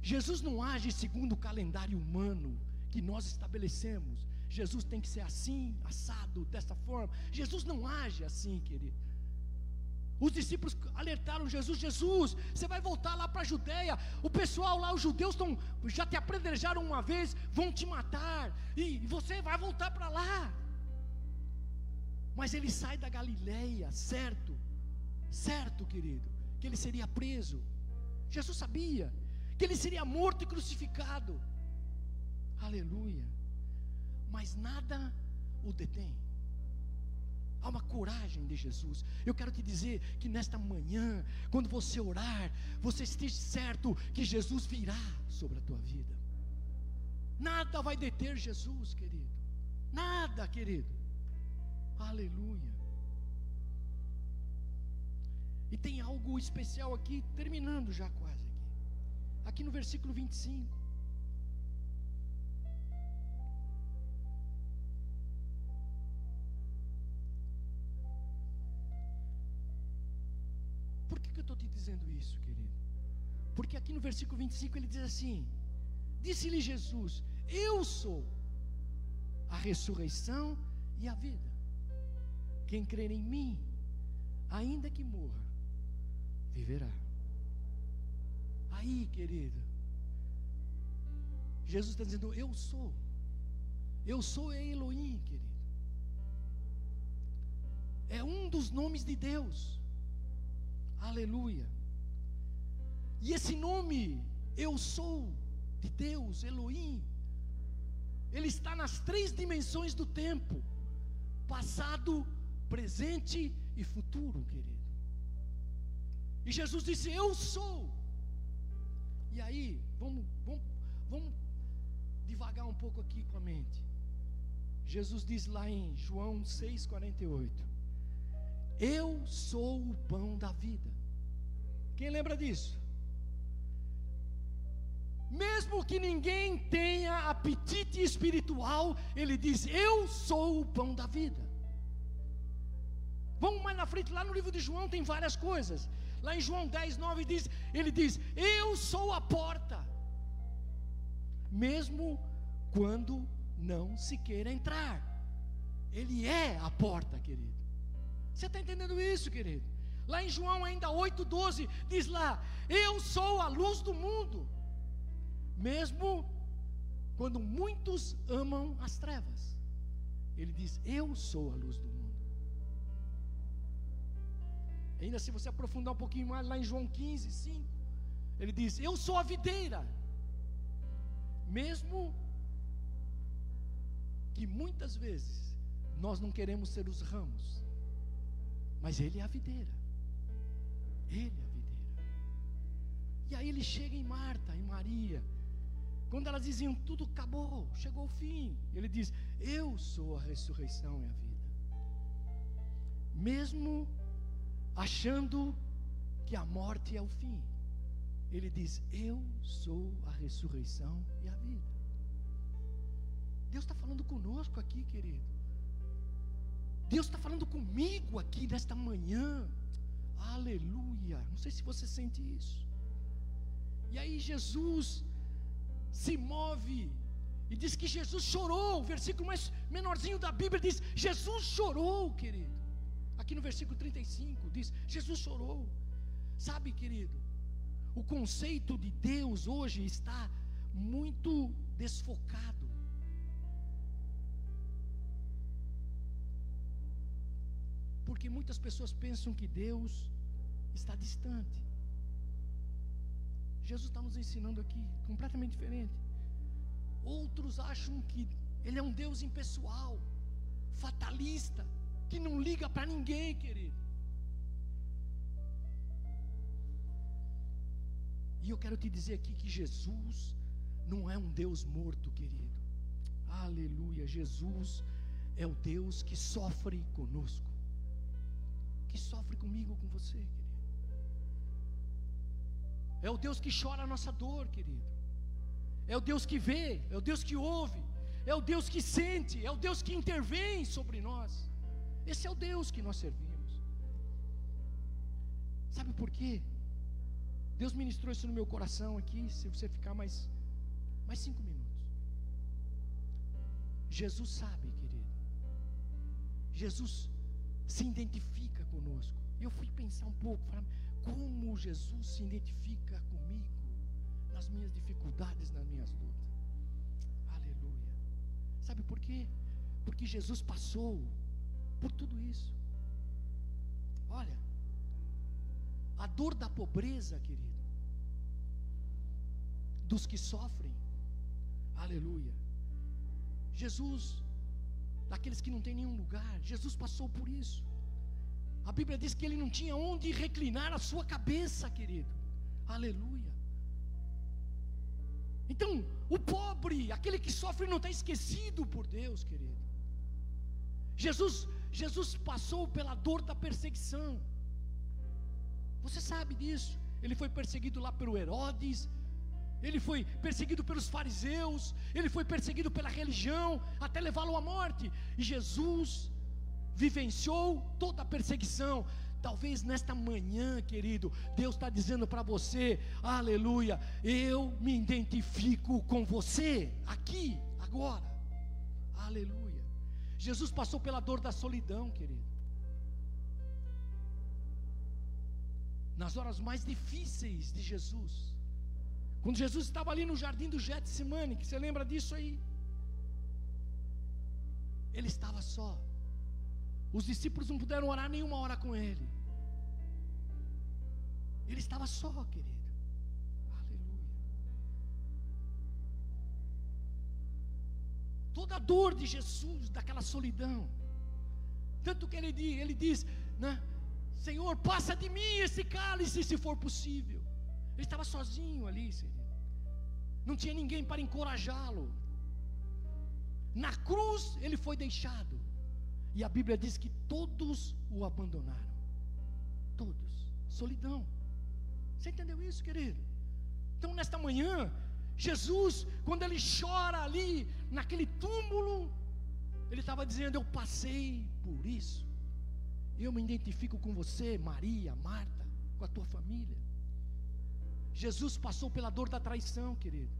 Jesus não age segundo o calendário humano que nós estabelecemos. Jesus tem que ser assim, assado, dessa forma. Jesus não age assim, querido. Os discípulos alertaram Jesus: Jesus, você vai voltar lá para a Judéia. O pessoal lá, os judeus, estão, já te apredrejaram uma vez, vão te matar, e você vai voltar para lá. Mas ele sai da Galileia, certo, certo, querido, que ele seria preso. Jesus sabia que ele seria morto e crucificado. Aleluia. Mas nada o detém. Há uma coragem de Jesus. Eu quero te dizer que nesta manhã, quando você orar, você esteja certo que Jesus virá sobre a tua vida. Nada vai deter Jesus, querido. Nada, querido. Aleluia. E tem algo especial aqui, terminando já quase aqui. Aqui no versículo 25. Dizendo isso, querido? Porque aqui no versículo 25 ele diz assim: Disse-lhe Jesus: Eu sou a ressurreição e a vida. Quem crer em mim, ainda que morra, viverá. Aí, querido, Jesus está dizendo: Eu sou. Eu sou Elohim, querido. É um dos nomes de Deus. Aleluia. E esse nome, eu sou de Deus, Elohim, ele está nas três dimensões do tempo: passado, presente e futuro, querido. E Jesus disse: Eu sou. E aí, vamos, vamos, vamos devagar um pouco aqui com a mente. Jesus diz lá em João 6,48: Eu sou o pão da vida. Quem lembra disso? Mesmo que ninguém tenha apetite espiritual, ele diz: Eu sou o pão da vida. Vamos mais na frente, lá no livro de João tem várias coisas. Lá em João 10, 9 diz, ele diz: Eu sou a porta. Mesmo quando não se queira entrar. Ele é a porta, querido. Você está entendendo isso, querido? Lá em João ainda 8,12 diz lá: Eu sou a luz do mundo. Mesmo quando muitos amam as trevas, ele diz: Eu sou a luz do mundo. Ainda se você aprofundar um pouquinho mais, lá em João 15, 5, ele diz: Eu sou a videira. Mesmo que muitas vezes nós não queremos ser os ramos, mas Ele é a videira. Ele é a videira. E aí ele chega em Marta, em Maria. Quando elas diziam tudo acabou, chegou o fim, ele diz: Eu sou a ressurreição e a vida. Mesmo achando que a morte é o fim. Ele diz: Eu sou a ressurreição e a vida. Deus está falando conosco aqui, querido. Deus está falando comigo aqui nesta manhã. Aleluia. Não sei se você sente isso. E aí Jesus se move e diz que Jesus chorou. O versículo mais menorzinho da Bíblia diz: Jesus chorou, querido. Aqui no versículo 35 diz: Jesus chorou. Sabe, querido, o conceito de Deus hoje está muito desfocado. Porque muitas pessoas pensam que Deus está distante. Jesus está nos ensinando aqui, completamente diferente. Outros acham que Ele é um Deus impessoal, fatalista que não liga para ninguém, querido. E eu quero te dizer aqui que Jesus não é um Deus morto, querido. Aleluia. Jesus é o Deus que sofre conosco, que sofre comigo, com você, querido. É o Deus que chora a nossa dor, querido. É o Deus que vê, é o Deus que ouve, é o Deus que sente, é o Deus que intervém sobre nós. Esse é o Deus que nós servimos. Sabe por quê? Deus ministrou isso no meu coração aqui. Se você ficar mais, mais cinco minutos. Jesus sabe, querido. Jesus se identifica conosco. Eu fui pensar um pouco, falar, como Jesus se identifica comigo nas minhas dificuldades, nas minhas lutas. Aleluia. Sabe por quê? Porque Jesus passou por tudo isso. Olha, a dor da pobreza, querido, dos que sofrem, aleluia, Jesus, daqueles que não tem nenhum lugar, Jesus passou por isso. A Bíblia diz que ele não tinha onde reclinar a sua cabeça, querido. Aleluia. Então, o pobre, aquele que sofre, não está esquecido por Deus, querido. Jesus, Jesus passou pela dor da perseguição. Você sabe disso. Ele foi perseguido lá pelo Herodes, ele foi perseguido pelos fariseus, ele foi perseguido pela religião, até levá-lo à morte. E Jesus vivenciou toda a perseguição. Talvez nesta manhã, querido, Deus está dizendo para você: Aleluia, eu me identifico com você, aqui, agora. Aleluia. Jesus passou pela dor da solidão, querido. Nas horas mais difíceis de Jesus. Quando Jesus estava ali no jardim do Getsemane, que você lembra disso aí? Ele estava só. Os discípulos não puderam orar nenhuma hora com ele. Ele estava só, querido. Aleluia. Toda a dor de Jesus, daquela solidão. Tanto que ele, ele diz, né? Senhor, passa de mim esse cálice, se for possível. Ele estava sozinho ali, Senhor. Não tinha ninguém para encorajá-lo. Na cruz ele foi deixado. E a Bíblia diz que todos o abandonaram. Todos. Solidão. Você entendeu isso, querido? Então, nesta manhã, Jesus, quando ele chora ali, naquele túmulo, ele estava dizendo: Eu passei por isso. Eu me identifico com você, Maria, Marta, com a tua família. Jesus passou pela dor da traição, querido.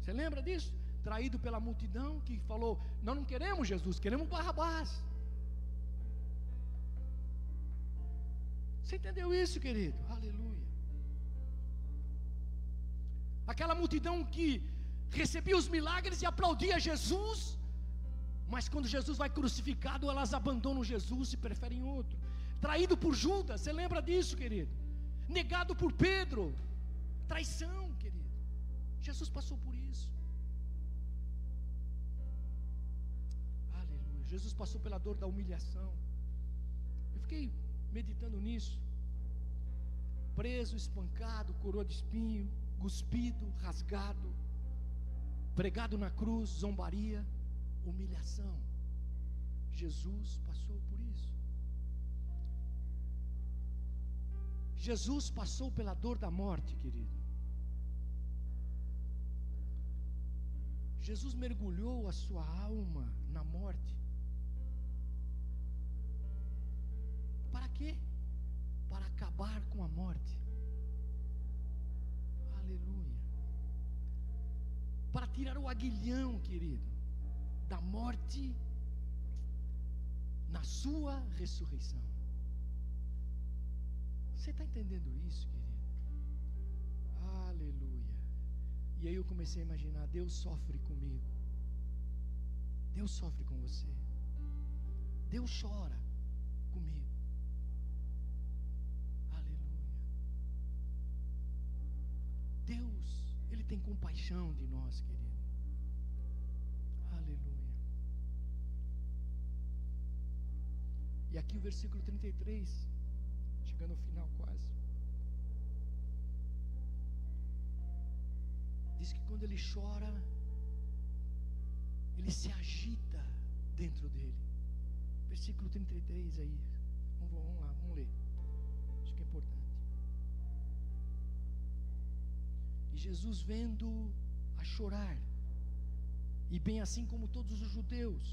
Você lembra disso? Traído pela multidão que falou: Nós não queremos Jesus, queremos Barrabás. Você entendeu isso, querido? Aleluia. Aquela multidão que recebia os milagres e aplaudia Jesus, mas quando Jesus vai crucificado, elas abandonam Jesus e preferem outro. Traído por Judas, você lembra disso, querido? negado por Pedro, traição, querido. Jesus passou por isso. Jesus passou pela dor da humilhação. Eu fiquei meditando nisso. Preso, espancado, coroa de espinho, cuspido, rasgado, pregado na cruz, zombaria, humilhação. Jesus passou por isso. Jesus passou pela dor da morte, querido. Jesus mergulhou a sua alma na morte. Quê? Para acabar com a morte. Aleluia. Para tirar o aguilhão, querido, da morte na sua ressurreição. Você está entendendo isso, querido? Aleluia. E aí eu comecei a imaginar: Deus sofre comigo. Deus sofre com você. Deus chora comigo. Deus, Ele tem compaixão de nós, querido. Aleluia. E aqui o versículo 33 chegando ao final quase. Diz que quando ele chora, ele se agita dentro dele. Versículo 33 aí. Vamos, vamos lá, vamos ler. Acho que é importante. Jesus vendo a chorar, e bem assim como todos os judeus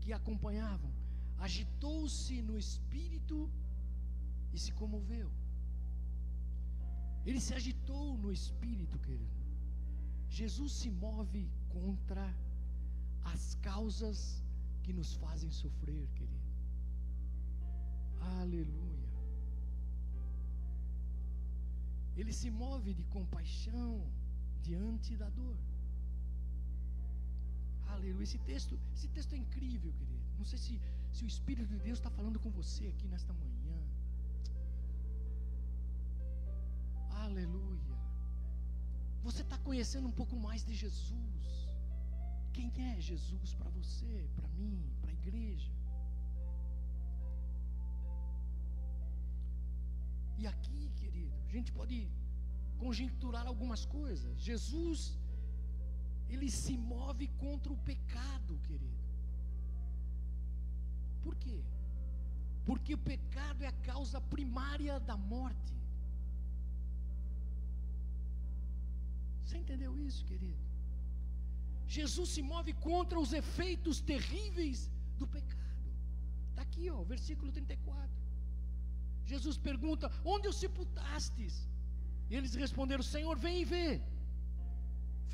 que acompanhavam, agitou-se no espírito e se comoveu. Ele se agitou no espírito, querido. Jesus se move contra as causas que nos fazem sofrer, querido. Aleluia. Ele se move de compaixão diante da dor. Aleluia. Esse texto, esse texto é incrível, querido. Não sei se, se o Espírito de Deus está falando com você aqui nesta manhã. Aleluia. Você está conhecendo um pouco mais de Jesus. Quem é Jesus para você, para mim, para a igreja? E aqui, gente pode conjecturar algumas coisas. Jesus, ele se move contra o pecado, querido. Por quê? Porque o pecado é a causa primária da morte. Você entendeu isso, querido? Jesus se move contra os efeitos terríveis do pecado. Está aqui, ó, versículo 34. Jesus pergunta: Onde os sepultastes? E eles responderam: Senhor, vem e vê.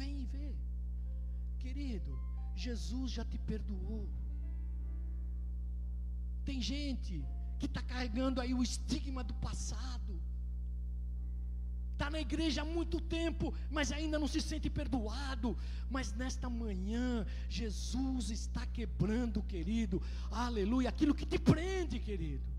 Vem e vê. Querido, Jesus já te perdoou. Tem gente que está carregando aí o estigma do passado. Está na igreja há muito tempo, mas ainda não se sente perdoado. Mas nesta manhã, Jesus está quebrando, querido, aleluia, aquilo que te prende, querido.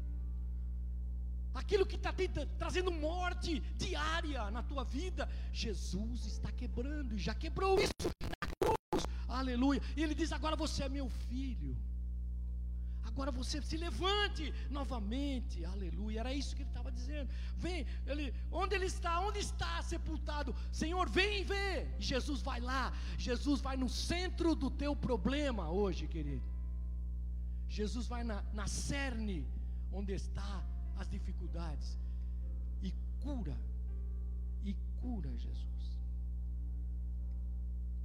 Aquilo que está trazendo morte diária na tua vida, Jesus está quebrando, e já quebrou isso na cruz, aleluia. E Ele diz: agora você é meu filho. Agora você se levante novamente, aleluia. Era isso que ele estava dizendo. Vem, ele, onde ele está? Onde está sepultado? Senhor, vem ver. Jesus vai lá. Jesus vai no centro do teu problema hoje, querido. Jesus vai na, na cerne onde está as dificuldades e cura. E cura Jesus.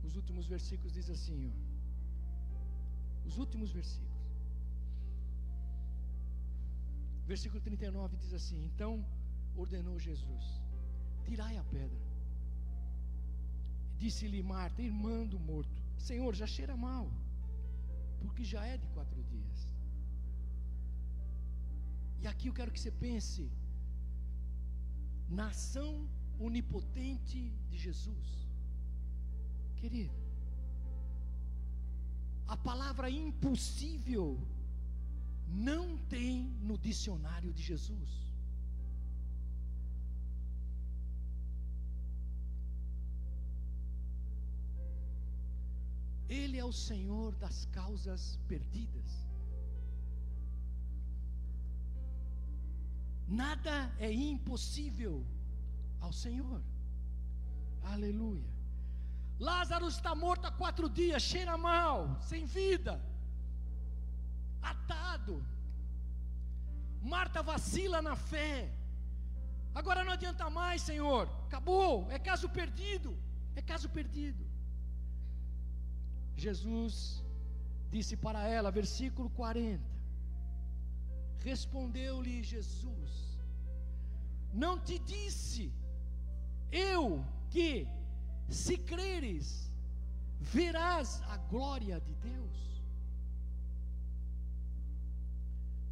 Os últimos versículos diz assim, ó. Os últimos versículos. Versículo 39 diz assim: Então ordenou Jesus: Tirai a pedra. Disse-lhe Marta, irmã do morto: Senhor, já cheira mal, porque já é de quatro E aqui eu quero que você pense na ação onipotente de Jesus. Querido, a palavra impossível não tem no dicionário de Jesus. Ele é o Senhor das causas perdidas. Nada é impossível ao Senhor. Aleluia. Lázaro está morto há quatro dias, cheira mal, sem vida atado. Marta vacila na fé. Agora não adianta mais, Senhor. Acabou, é caso perdido. É caso perdido. Jesus disse para ela, versículo 40. Respondeu-lhe Jesus: Não te disse eu que, se creres, verás a glória de Deus?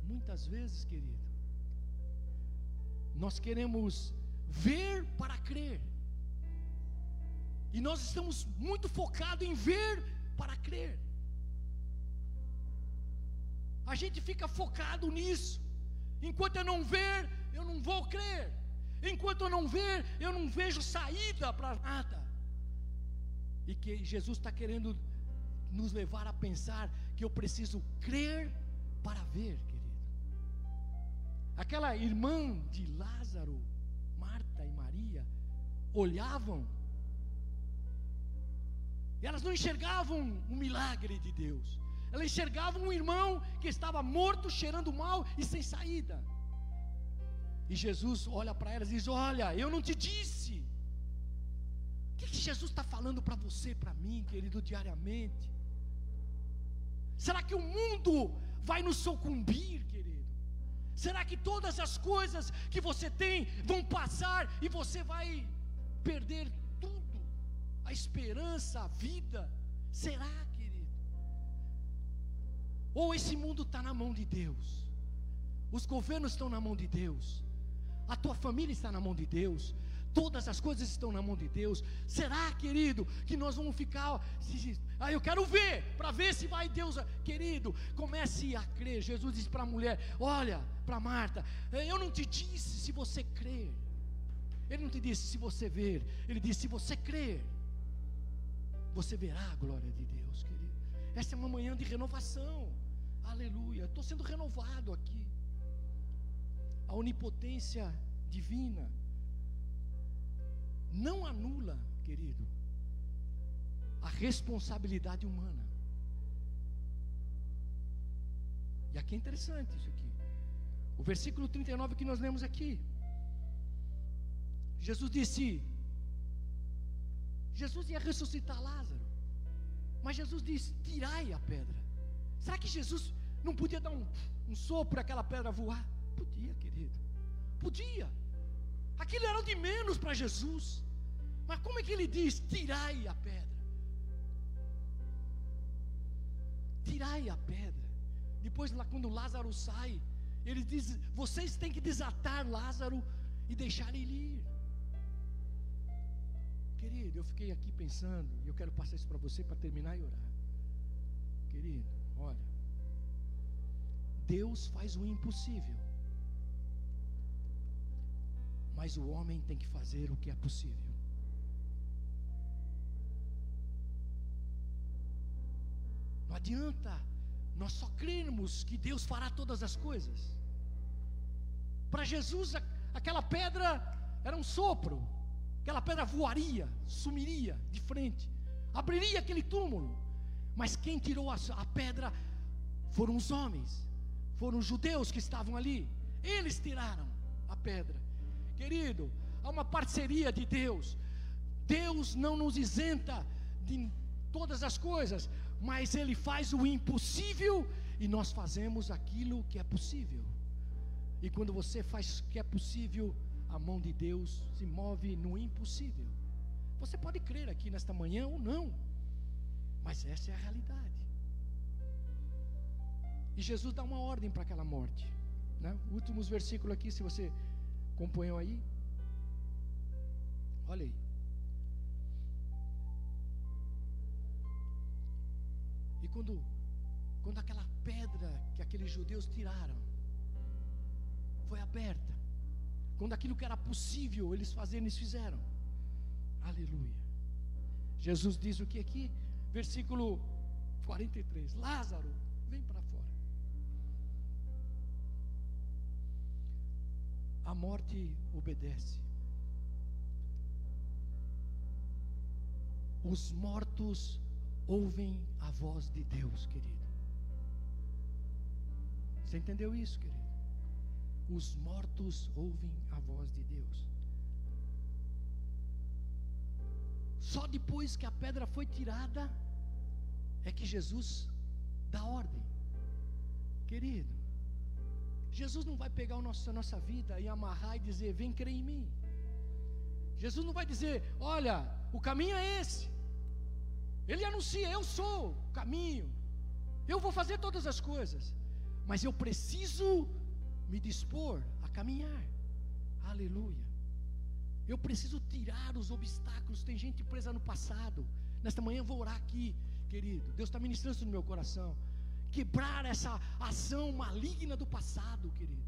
Muitas vezes, querido, nós queremos ver para crer. E nós estamos muito focados em ver para crer. A gente fica focado nisso. Enquanto eu não ver, eu não vou crer. Enquanto eu não ver, eu não vejo saída para nada. E que Jesus está querendo nos levar a pensar que eu preciso crer para ver. Aquela irmã de Lázaro, Marta e Maria, olhavam, e elas não enxergavam o milagre de Deus, elas enxergavam um irmão que estava morto, cheirando mal e sem saída. E Jesus olha para elas e diz: Olha, eu não te disse. O que, que Jesus está falando para você, para mim, querido, diariamente? Será que o mundo vai nos sucumbir, querido? Será que todas as coisas que você tem vão passar e você vai perder tudo? A esperança, a vida? Será? Ou esse mundo está na mão de Deus? Os governos estão na mão de Deus? A tua família está na mão de Deus? Todas as coisas estão na mão de Deus. Será, querido, que nós vamos ficar. Ah, eu quero ver, para ver se vai Deus. Querido, comece a crer. Jesus disse para a mulher: Olha, para Marta, eu não te disse se você crer. Ele não te disse se você ver. Ele disse: Se você crer, você verá a glória de Deus, querido. Essa é uma manhã de renovação. Aleluia. Estou sendo renovado aqui. A onipotência divina não anula, querido, a responsabilidade humana. E aqui é interessante isso aqui. O versículo 39 que nós lemos aqui. Jesus disse: Jesus ia ressuscitar Lázaro. Mas Jesus disse: tirai a pedra. Será que Jesus não podia dar um, um sopro aquela pedra voar? Podia, querido. Podia. Aquilo era de menos para Jesus. Mas como é que ele diz: tirai a pedra? Tirai a pedra. Depois, lá, quando Lázaro sai, ele diz: vocês têm que desatar Lázaro e deixar ele ir. Querido, eu fiquei aqui pensando, e eu quero passar isso para você para terminar e orar. Querido, olha. Deus faz o impossível. Mas o homem tem que fazer o que é possível. Não adianta nós só crermos que Deus fará todas as coisas. Para Jesus, aquela pedra era um sopro, aquela pedra voaria, sumiria de frente, abriria aquele túmulo. Mas quem tirou a, a pedra foram os homens, foram os judeus que estavam ali. Eles tiraram a pedra. Querido, há uma parceria de Deus. Deus não nos isenta de todas as coisas, mas Ele faz o impossível e nós fazemos aquilo que é possível. E quando você faz o que é possível, a mão de Deus se move no impossível. Você pode crer aqui nesta manhã ou não, mas essa é a realidade. E Jesus dá uma ordem para aquela morte. Né? Últimos versículos aqui, se você acompanhou aí. Olha aí. E quando, quando aquela pedra que aqueles judeus tiraram foi aberta, quando aquilo que era possível eles fazerem, eles fizeram. Aleluia. Jesus diz o que aqui? Versículo 43. Lázaro, vem para fora. A morte obedece. Os mortos ouvem a voz de Deus, querido. Você entendeu isso, querido? os mortos ouvem a voz de Deus. Só depois que a pedra foi tirada é que Jesus dá ordem. Querido, Jesus não vai pegar a nossa, a nossa vida e amarrar e dizer: Vem crer em mim. Jesus não vai dizer: Olha, o caminho é esse. Ele anuncia: Eu sou o caminho. Eu vou fazer todas as coisas. Mas eu preciso me dispor a caminhar. Aleluia. Eu preciso tirar os obstáculos. Tem gente presa no passado. Nesta manhã eu vou orar aqui, querido. Deus está ministrando isso no meu coração. Quebrar essa ação maligna do passado, querido.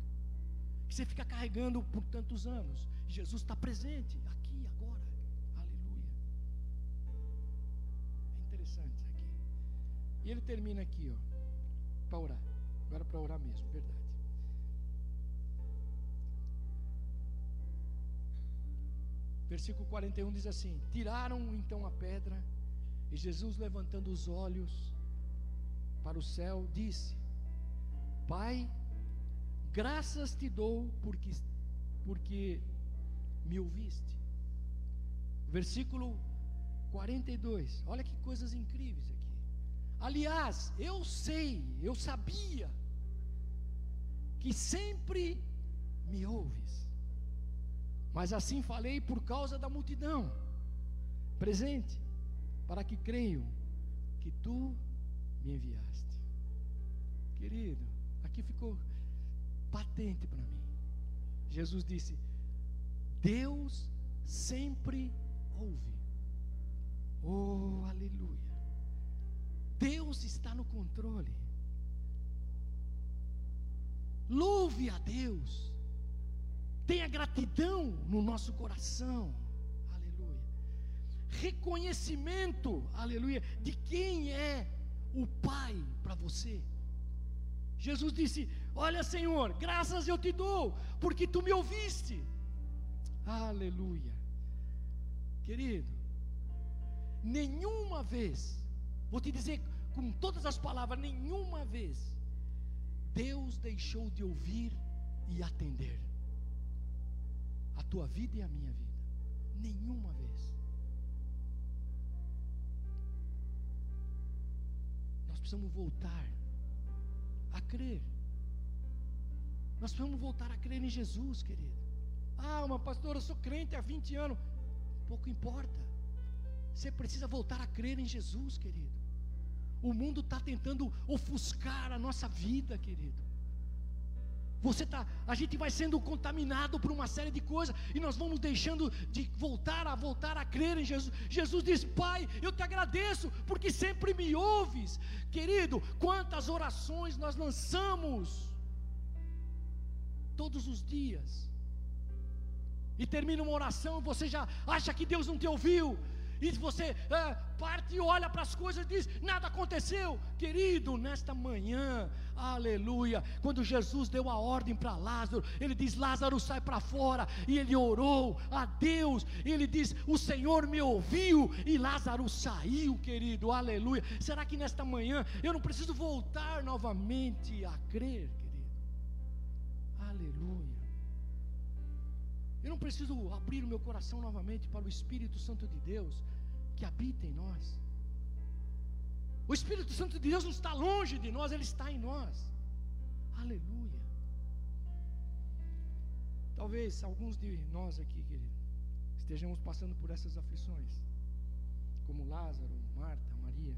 Que você fica carregando por tantos anos. Jesus está presente aqui, agora. Aleluia. É interessante isso aqui. E ele termina aqui, ó. Para orar. Agora para orar mesmo, verdade. Versículo 41 diz assim: Tiraram então a pedra, e Jesus, levantando os olhos para o céu, disse: Pai, graças te dou porque, porque me ouviste. Versículo 42, olha que coisas incríveis aqui. Aliás, eu sei, eu sabia, que sempre me ouves mas assim falei por causa da multidão presente, para que creiam que tu me enviaste. Querido, aqui ficou patente para mim. Jesus disse: Deus sempre ouve. Oh, aleluia. Deus está no controle. Louve a Deus. Tenha gratidão no nosso coração. Aleluia. Reconhecimento, aleluia, de quem é o Pai para você. Jesus disse: Olha, Senhor, graças eu te dou, porque tu me ouviste. Aleluia. Querido, nenhuma vez, vou te dizer com todas as palavras, nenhuma vez, Deus deixou de ouvir e atender a tua vida e a minha vida. Nenhuma vez. Nós precisamos voltar a crer. Nós precisamos voltar a crer em Jesus, querido. Ah, uma pastora, eu sou crente há 20 anos. Pouco importa. Você precisa voltar a crer em Jesus, querido. O mundo está tentando ofuscar a nossa vida, querido. Você tá, a gente vai sendo contaminado por uma série de coisas e nós vamos deixando de voltar a voltar a crer em Jesus. Jesus diz: Pai, eu te agradeço porque sempre me ouves, querido. Quantas orações nós lançamos todos os dias e termina uma oração, você já acha que Deus não te ouviu, e você é, parte e olha para as coisas e diz: nada aconteceu, querido, nesta manhã, aleluia. Quando Jesus deu a ordem para Lázaro, ele diz: Lázaro sai para fora, e ele orou a Deus, ele diz: O Senhor me ouviu, e Lázaro saiu, querido, aleluia. Será que nesta manhã eu não preciso voltar novamente a crer, querido? Aleluia. Eu não preciso abrir o meu coração novamente para o Espírito Santo de Deus que habita em nós. O Espírito Santo de Deus não está longe de nós, ele está em nós. Aleluia. Talvez alguns de nós aqui, querido, estejamos passando por essas aflições, como Lázaro, Marta, Maria.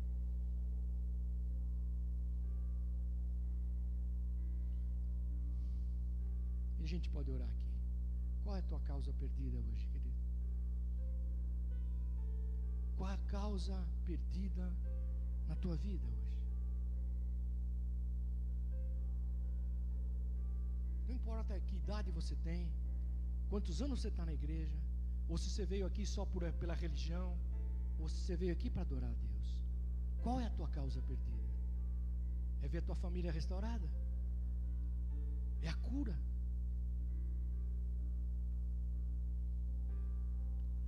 E a gente pode orar aqui. Qual é a tua causa perdida hoje, querido? Qual a causa perdida na tua vida hoje? Não importa que idade você tem, quantos anos você está na igreja, ou se você veio aqui só por, pela religião, ou se você veio aqui para adorar a Deus. Qual é a tua causa perdida? É ver a tua família restaurada? É a cura?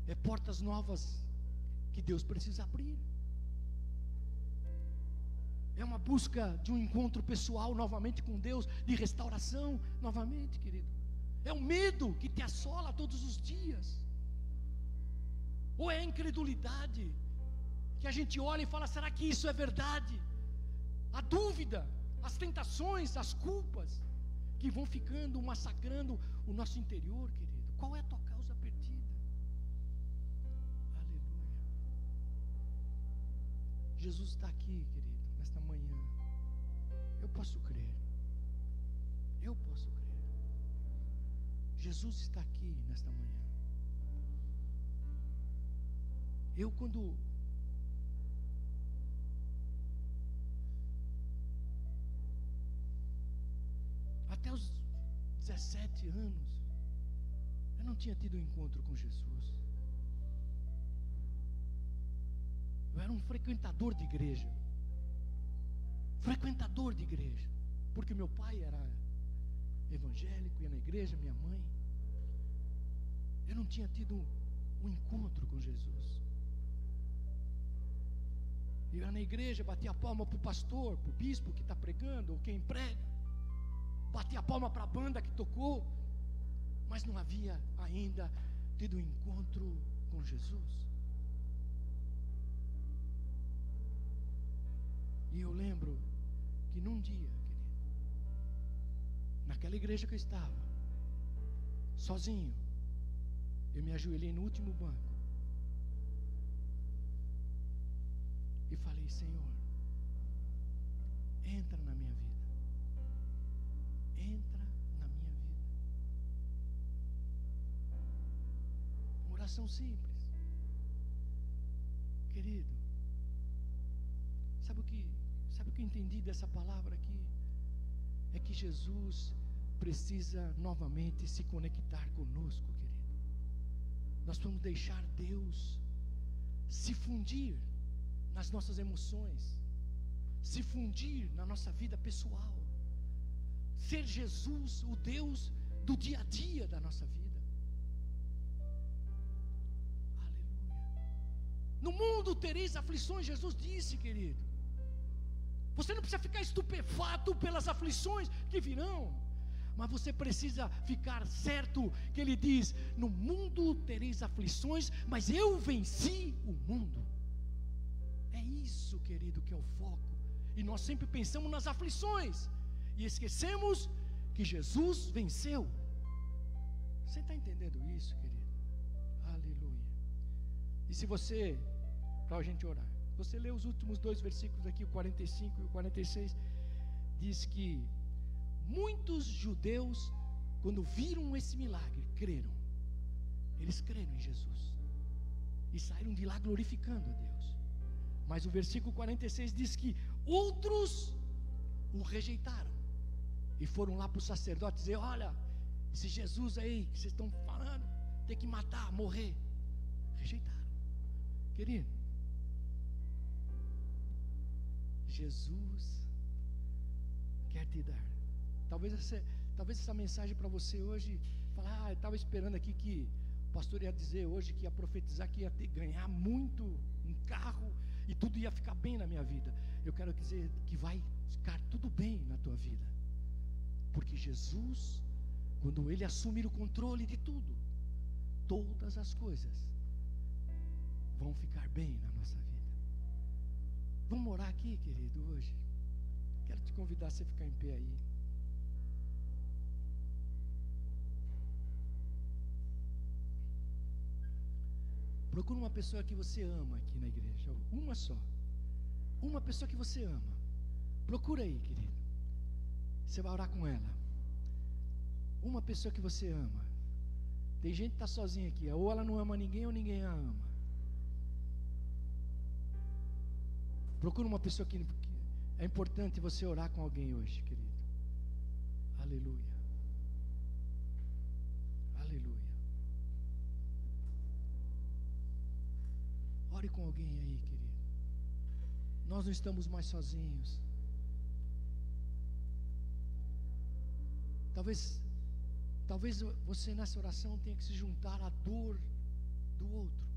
é portas novas que Deus precisa abrir. É uma busca de um encontro pessoal novamente com Deus, de restauração novamente, querido. É o medo que te assola todos os dias. Ou é a incredulidade que a gente olha e fala: será que isso é verdade? A dúvida, as tentações, as culpas que vão ficando massacrando o nosso interior, querido. Qual é a tua Jesus está aqui, querido, nesta manhã. Eu posso crer. Eu posso crer. Jesus está aqui nesta manhã. Eu, quando até os 17 anos, eu não tinha tido um encontro com Jesus. Eu era um frequentador de igreja. Frequentador de igreja. Porque meu pai era evangélico, ia na igreja, minha mãe. Eu não tinha tido um, encontro com Jesus. Eu ia na igreja, batia a palma para o pastor, para o bispo que está pregando, ou quem prega. Batia a palma para a banda que tocou. Mas não havia ainda tido um encontro com Jesus. E eu lembro que num dia, querido, naquela igreja que eu estava, sozinho, eu me ajoelhei no último banco e falei: Senhor, entra na minha vida, entra na minha vida. Uma oração simples, querido. Sabe o que que eu entendi dessa palavra aqui? É que Jesus precisa novamente se conectar conosco, querido. Nós vamos deixar Deus se fundir nas nossas emoções, se fundir na nossa vida pessoal. Ser Jesus, o Deus do dia a dia da nossa vida. Aleluia. No mundo tereis aflições, Jesus disse, querido. Você não precisa ficar estupefato pelas aflições que virão, mas você precisa ficar certo que Ele diz: No mundo tereis aflições, mas eu venci o mundo. É isso, querido, que é o foco. E nós sempre pensamos nas aflições e esquecemos que Jesus venceu. Você está entendendo isso, querido? Aleluia. E se você, para a gente orar, você lê os últimos dois versículos aqui, o 45 e o 46, diz que muitos judeus, quando viram esse milagre, creram. Eles creram em Jesus. E saíram de lá glorificando a Deus. Mas o versículo 46 diz que outros o rejeitaram. E foram lá para o sacerdote dizer: Olha, esse Jesus aí que vocês estão falando, tem que matar, morrer. Rejeitaram. Querido, Jesus quer te dar. Talvez essa, talvez essa mensagem para você hoje, falar, ah, eu estava esperando aqui que o pastor ia dizer hoje que ia profetizar que ia ter, ganhar muito um carro e tudo ia ficar bem na minha vida. Eu quero dizer que vai ficar tudo bem na tua vida. Porque Jesus, quando ele assumir o controle de tudo, todas as coisas vão ficar bem na nossa vida. Vamos morar aqui, querido, hoje. Quero te convidar a você ficar em pé aí. Procura uma pessoa que você ama aqui na igreja. Uma só. Uma pessoa que você ama. Procura aí, querido. Você vai orar com ela. Uma pessoa que você ama. Tem gente que está sozinha aqui. Ou ela não ama ninguém ou ninguém a ama. Procura uma pessoa que, é importante você orar com alguém hoje, querido. Aleluia. Aleluia. Ore com alguém aí, querido. Nós não estamos mais sozinhos. Talvez, talvez você nessa oração tenha que se juntar à dor do outro.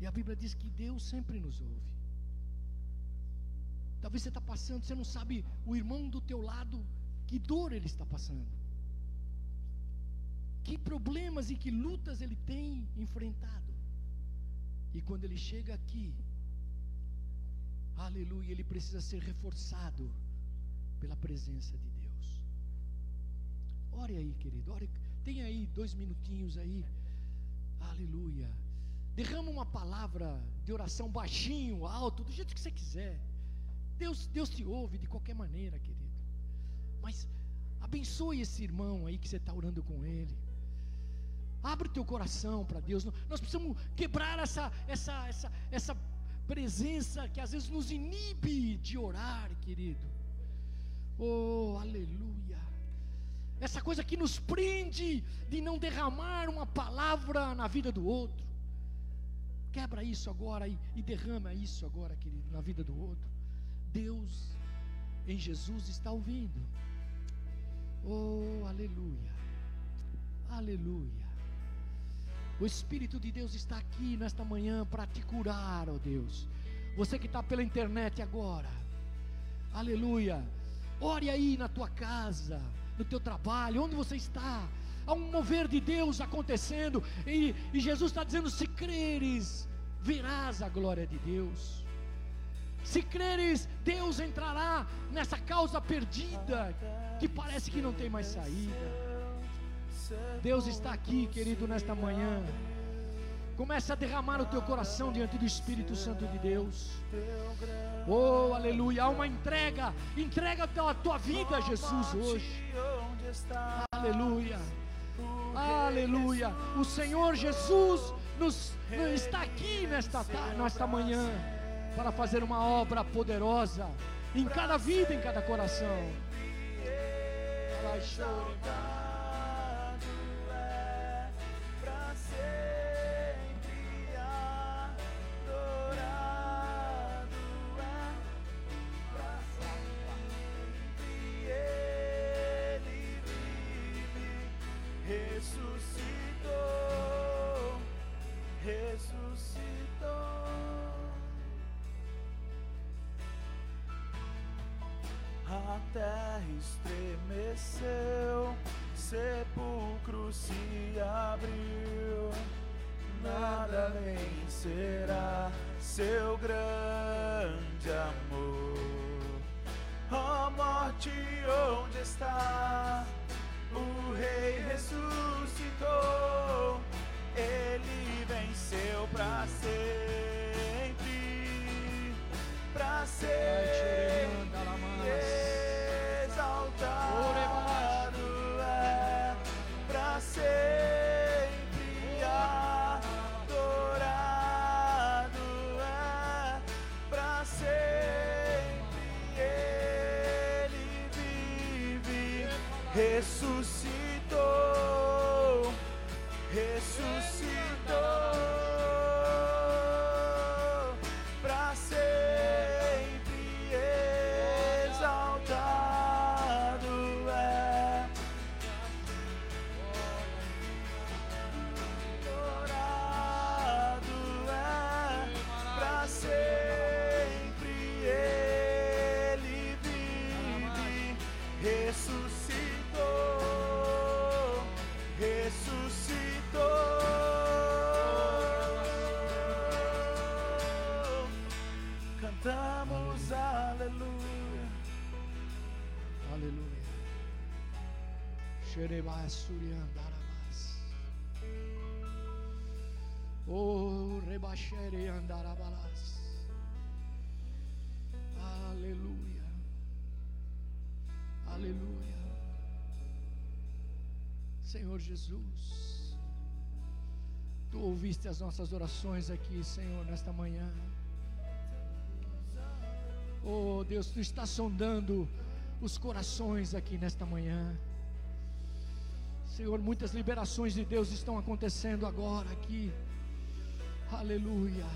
E a Bíblia diz que Deus sempre nos ouve. Talvez você está passando, você não sabe o irmão do teu lado, que dor ele está passando. Que problemas e que lutas ele tem enfrentado. E quando ele chega aqui, aleluia, ele precisa ser reforçado pela presença de Deus. Ore aí, querido, ore, tem aí dois minutinhos aí, aleluia. Derrama uma palavra de oração baixinho, alto, do jeito que você quiser. Deus, Deus te ouve de qualquer maneira, querido. Mas abençoe esse irmão aí que você está orando com ele. Abre o teu coração para Deus. Nós precisamos quebrar essa, essa, essa, essa presença que às vezes nos inibe de orar, querido. Oh, aleluia. Essa coisa que nos prende de não derramar uma palavra na vida do outro. Quebra isso agora e, e derrama isso agora, querido, na vida do outro. Deus em Jesus está ouvindo. Oh, aleluia. Aleluia. O Espírito de Deus está aqui nesta manhã para te curar, oh Deus. Você que está pela internet agora. Aleluia. Ore aí na tua casa, no teu trabalho, onde você está há um mover de Deus acontecendo, e, e Jesus está dizendo: se creres, verás a glória de Deus. Se creres, Deus entrará nessa causa perdida que parece que não tem mais saída. Deus está aqui, querido, nesta manhã. Comece a derramar o teu coração diante do Espírito Santo de Deus. Oh, aleluia. Há uma entrega. Entrega a tua vida a Jesus hoje. Aleluia. Aleluia. O Senhor Jesus nos, está aqui nesta, nesta manhã para fazer uma obra poderosa em cada vida, em cada coração. ressuscitou, terra estremeceu, sepulcro se abriu, nada vencerá seu grande amor. Ó oh, morte, onde está? O Rei ressuscitou, ele venceu para sempre, para sempre Senhor Jesus, Tu ouviste as nossas orações aqui, Senhor, nesta manhã. Oh Deus, Tu está sondando os corações aqui nesta manhã. Senhor, muitas liberações de Deus estão acontecendo agora aqui. Aleluia.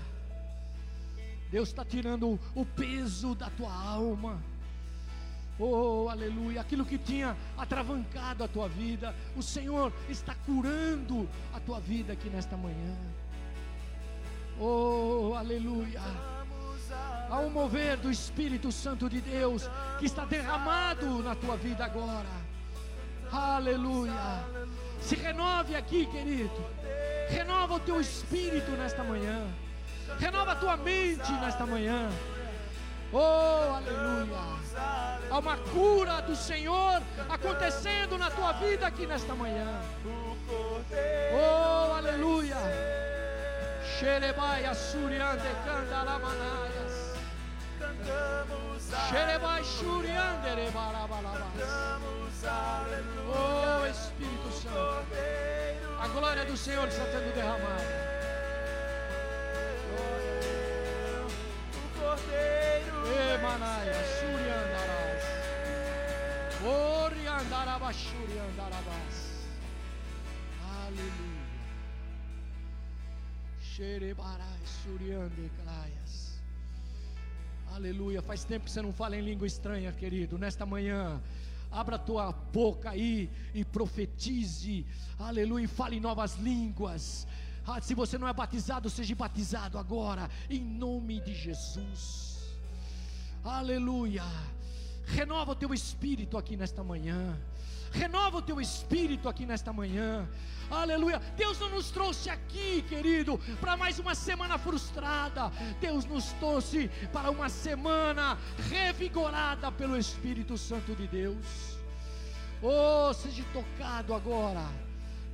Deus está tirando o peso da tua alma. Oh, aleluia. Aquilo que tinha atravancado a tua vida, o Senhor está curando a tua vida aqui nesta manhã. Oh, aleluia. Há um mover do Espírito Santo de Deus que está derramado na tua vida agora. Aleluia. Se renove aqui, querido. Renova o teu espírito nesta manhã. Renova a tua mente nesta manhã. Oh, aleluia. Há uma cura do Senhor acontecendo na tua vida aqui nesta manhã. Oh, aleluia. Xerebai assuriande candalamanaias. Xerebai xuriande barabalabas. Oh Espírito Santo, a glória do Senhor está sendo derramada. O Cordeiro. Emanaia, Suriandarás. Oriandarabas, Suriandarabas. Aleluia. Xerebarás, Suriande, Claias. Aleluia. Faz tempo que você não fala em língua estranha, querido. Nesta manhã. Abra tua boca aí e profetize, aleluia, e fale em novas línguas. Ah, se você não é batizado, seja batizado agora, em nome de Jesus. Aleluia. Renova o teu espírito aqui nesta manhã. Renova o teu espírito aqui nesta manhã. Aleluia. Deus não nos trouxe aqui, querido, para mais uma semana frustrada. Deus nos trouxe para uma semana revigorada pelo Espírito Santo de Deus. Oh, seja tocado agora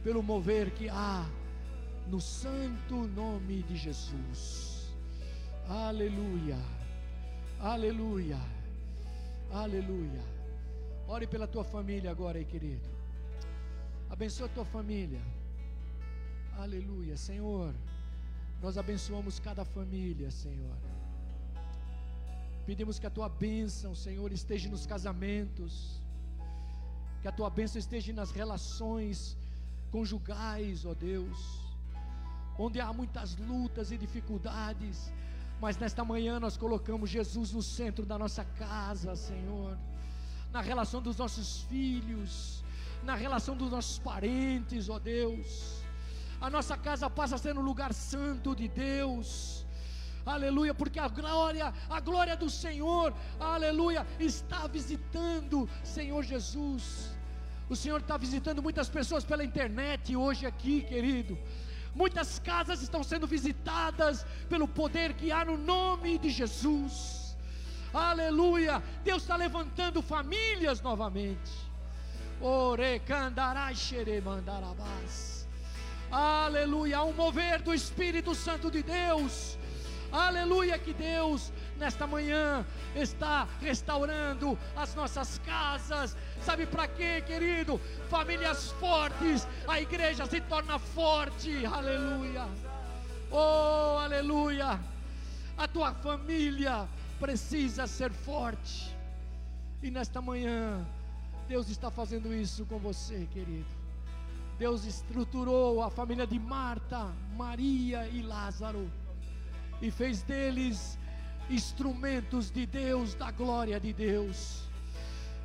pelo mover que há no santo nome de Jesus. Aleluia. Aleluia. Aleluia. Ore pela tua família agora aí, querido. Abençoa a tua família. Aleluia, Senhor. Nós abençoamos cada família, Senhor. Pedimos que a tua bênção, Senhor, esteja nos casamentos. Que a tua bênção esteja nas relações conjugais, ó Deus. Onde há muitas lutas e dificuldades, mas nesta manhã nós colocamos Jesus no centro da nossa casa, Senhor. Na relação dos nossos filhos, na relação dos nossos parentes, ó Deus. A nossa casa passa a ser um lugar santo de Deus. Aleluia, porque a glória, a glória do Senhor, aleluia, está visitando, Senhor Jesus. O Senhor está visitando muitas pessoas pela internet hoje aqui, querido. Muitas casas estão sendo visitadas pelo poder que há no nome de Jesus. Aleluia. Deus está levantando famílias novamente. Aleluia. Um mover do Espírito Santo de Deus. Aleluia. Que Deus nesta manhã está restaurando as nossas casas. Sabe para quê, querido? Famílias fortes, a igreja se torna forte. Aleluia. Oh, aleluia. A tua família precisa ser forte. E nesta manhã, Deus está fazendo isso com você, querido. Deus estruturou a família de Marta, Maria e Lázaro e fez deles instrumentos de Deus, da glória de Deus.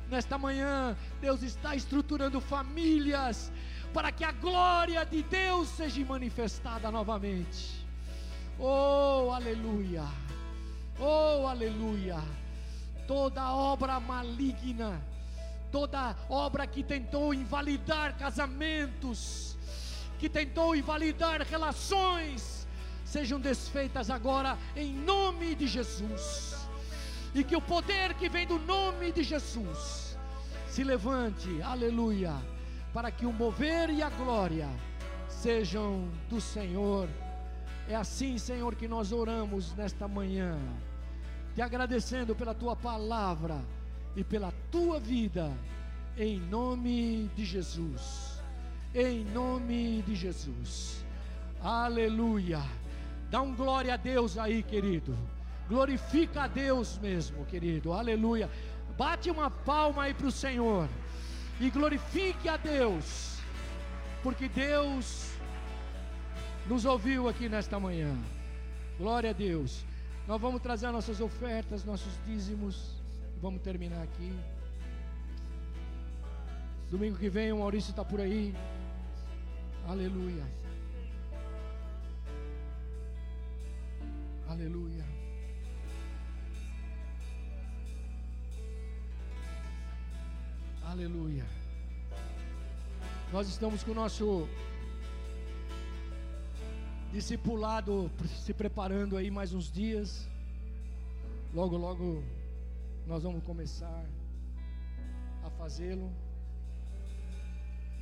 Nesta manhã, Deus está estruturando famílias para que a glória de Deus seja manifestada novamente. Oh, aleluia! Oh, aleluia! Toda obra maligna, toda obra que tentou invalidar casamentos, que tentou invalidar relações, sejam desfeitas agora em nome de Jesus. E que o poder que vem do nome de Jesus se levante, aleluia, para que o mover e a glória sejam do Senhor. É assim, Senhor, que nós oramos nesta manhã, te agradecendo pela tua palavra e pela tua vida, em nome de Jesus. Em nome de Jesus. Aleluia. Dá um glória a Deus aí, querido. Glorifica a Deus mesmo, querido. Aleluia. Bate uma palma aí para o Senhor. E glorifique a Deus. Porque Deus nos ouviu aqui nesta manhã. Glória a Deus. Nós vamos trazer nossas ofertas, nossos dízimos. Vamos terminar aqui. Domingo que vem o Maurício está por aí. Aleluia. Aleluia. Aleluia. Nós estamos com o nosso discipulado se preparando aí mais uns dias. Logo, logo nós vamos começar a fazê-lo.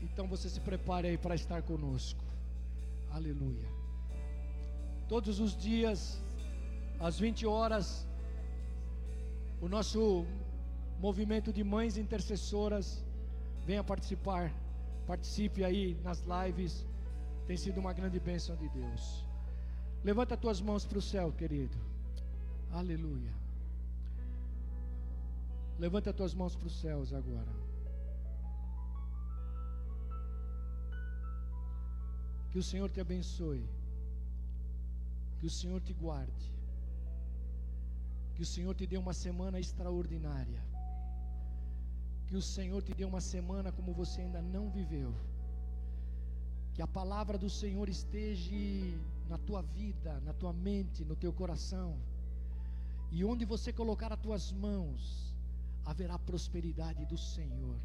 Então você se prepare aí para estar conosco. Aleluia. Todos os dias às 20 horas, o nosso movimento de mães intercessoras venha participar. Participe aí nas lives. Tem sido uma grande bênção de Deus. Levanta tuas mãos para o céu, querido. Aleluia. Levanta tuas mãos para os céus agora. Que o Senhor te abençoe. Que o Senhor te guarde. Que o Senhor te dê uma semana extraordinária. Que o Senhor te dê uma semana como você ainda não viveu. Que a palavra do Senhor esteja na tua vida, na tua mente, no teu coração. E onde você colocar as tuas mãos, haverá prosperidade do Senhor.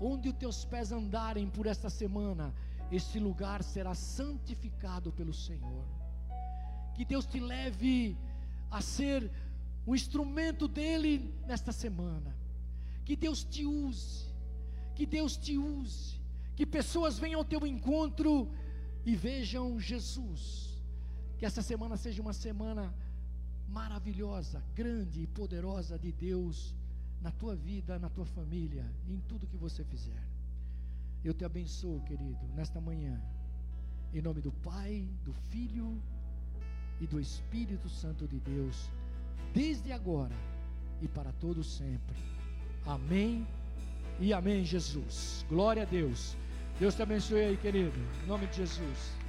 Onde os teus pés andarem por esta semana, este lugar será santificado pelo Senhor. Que Deus te leve a ser um instrumento dele nesta semana. Que Deus te use, que Deus te use, que pessoas venham ao teu encontro e vejam Jesus. Que essa semana seja uma semana maravilhosa, grande e poderosa de Deus na tua vida, na tua família, em tudo que você fizer. Eu te abençoo, querido, nesta manhã. Em nome do Pai, do Filho e do Espírito Santo de Deus, desde agora e para todo sempre. Amém e amém, Jesus. Glória a Deus. Deus te abençoe aí, querido. Em nome de Jesus.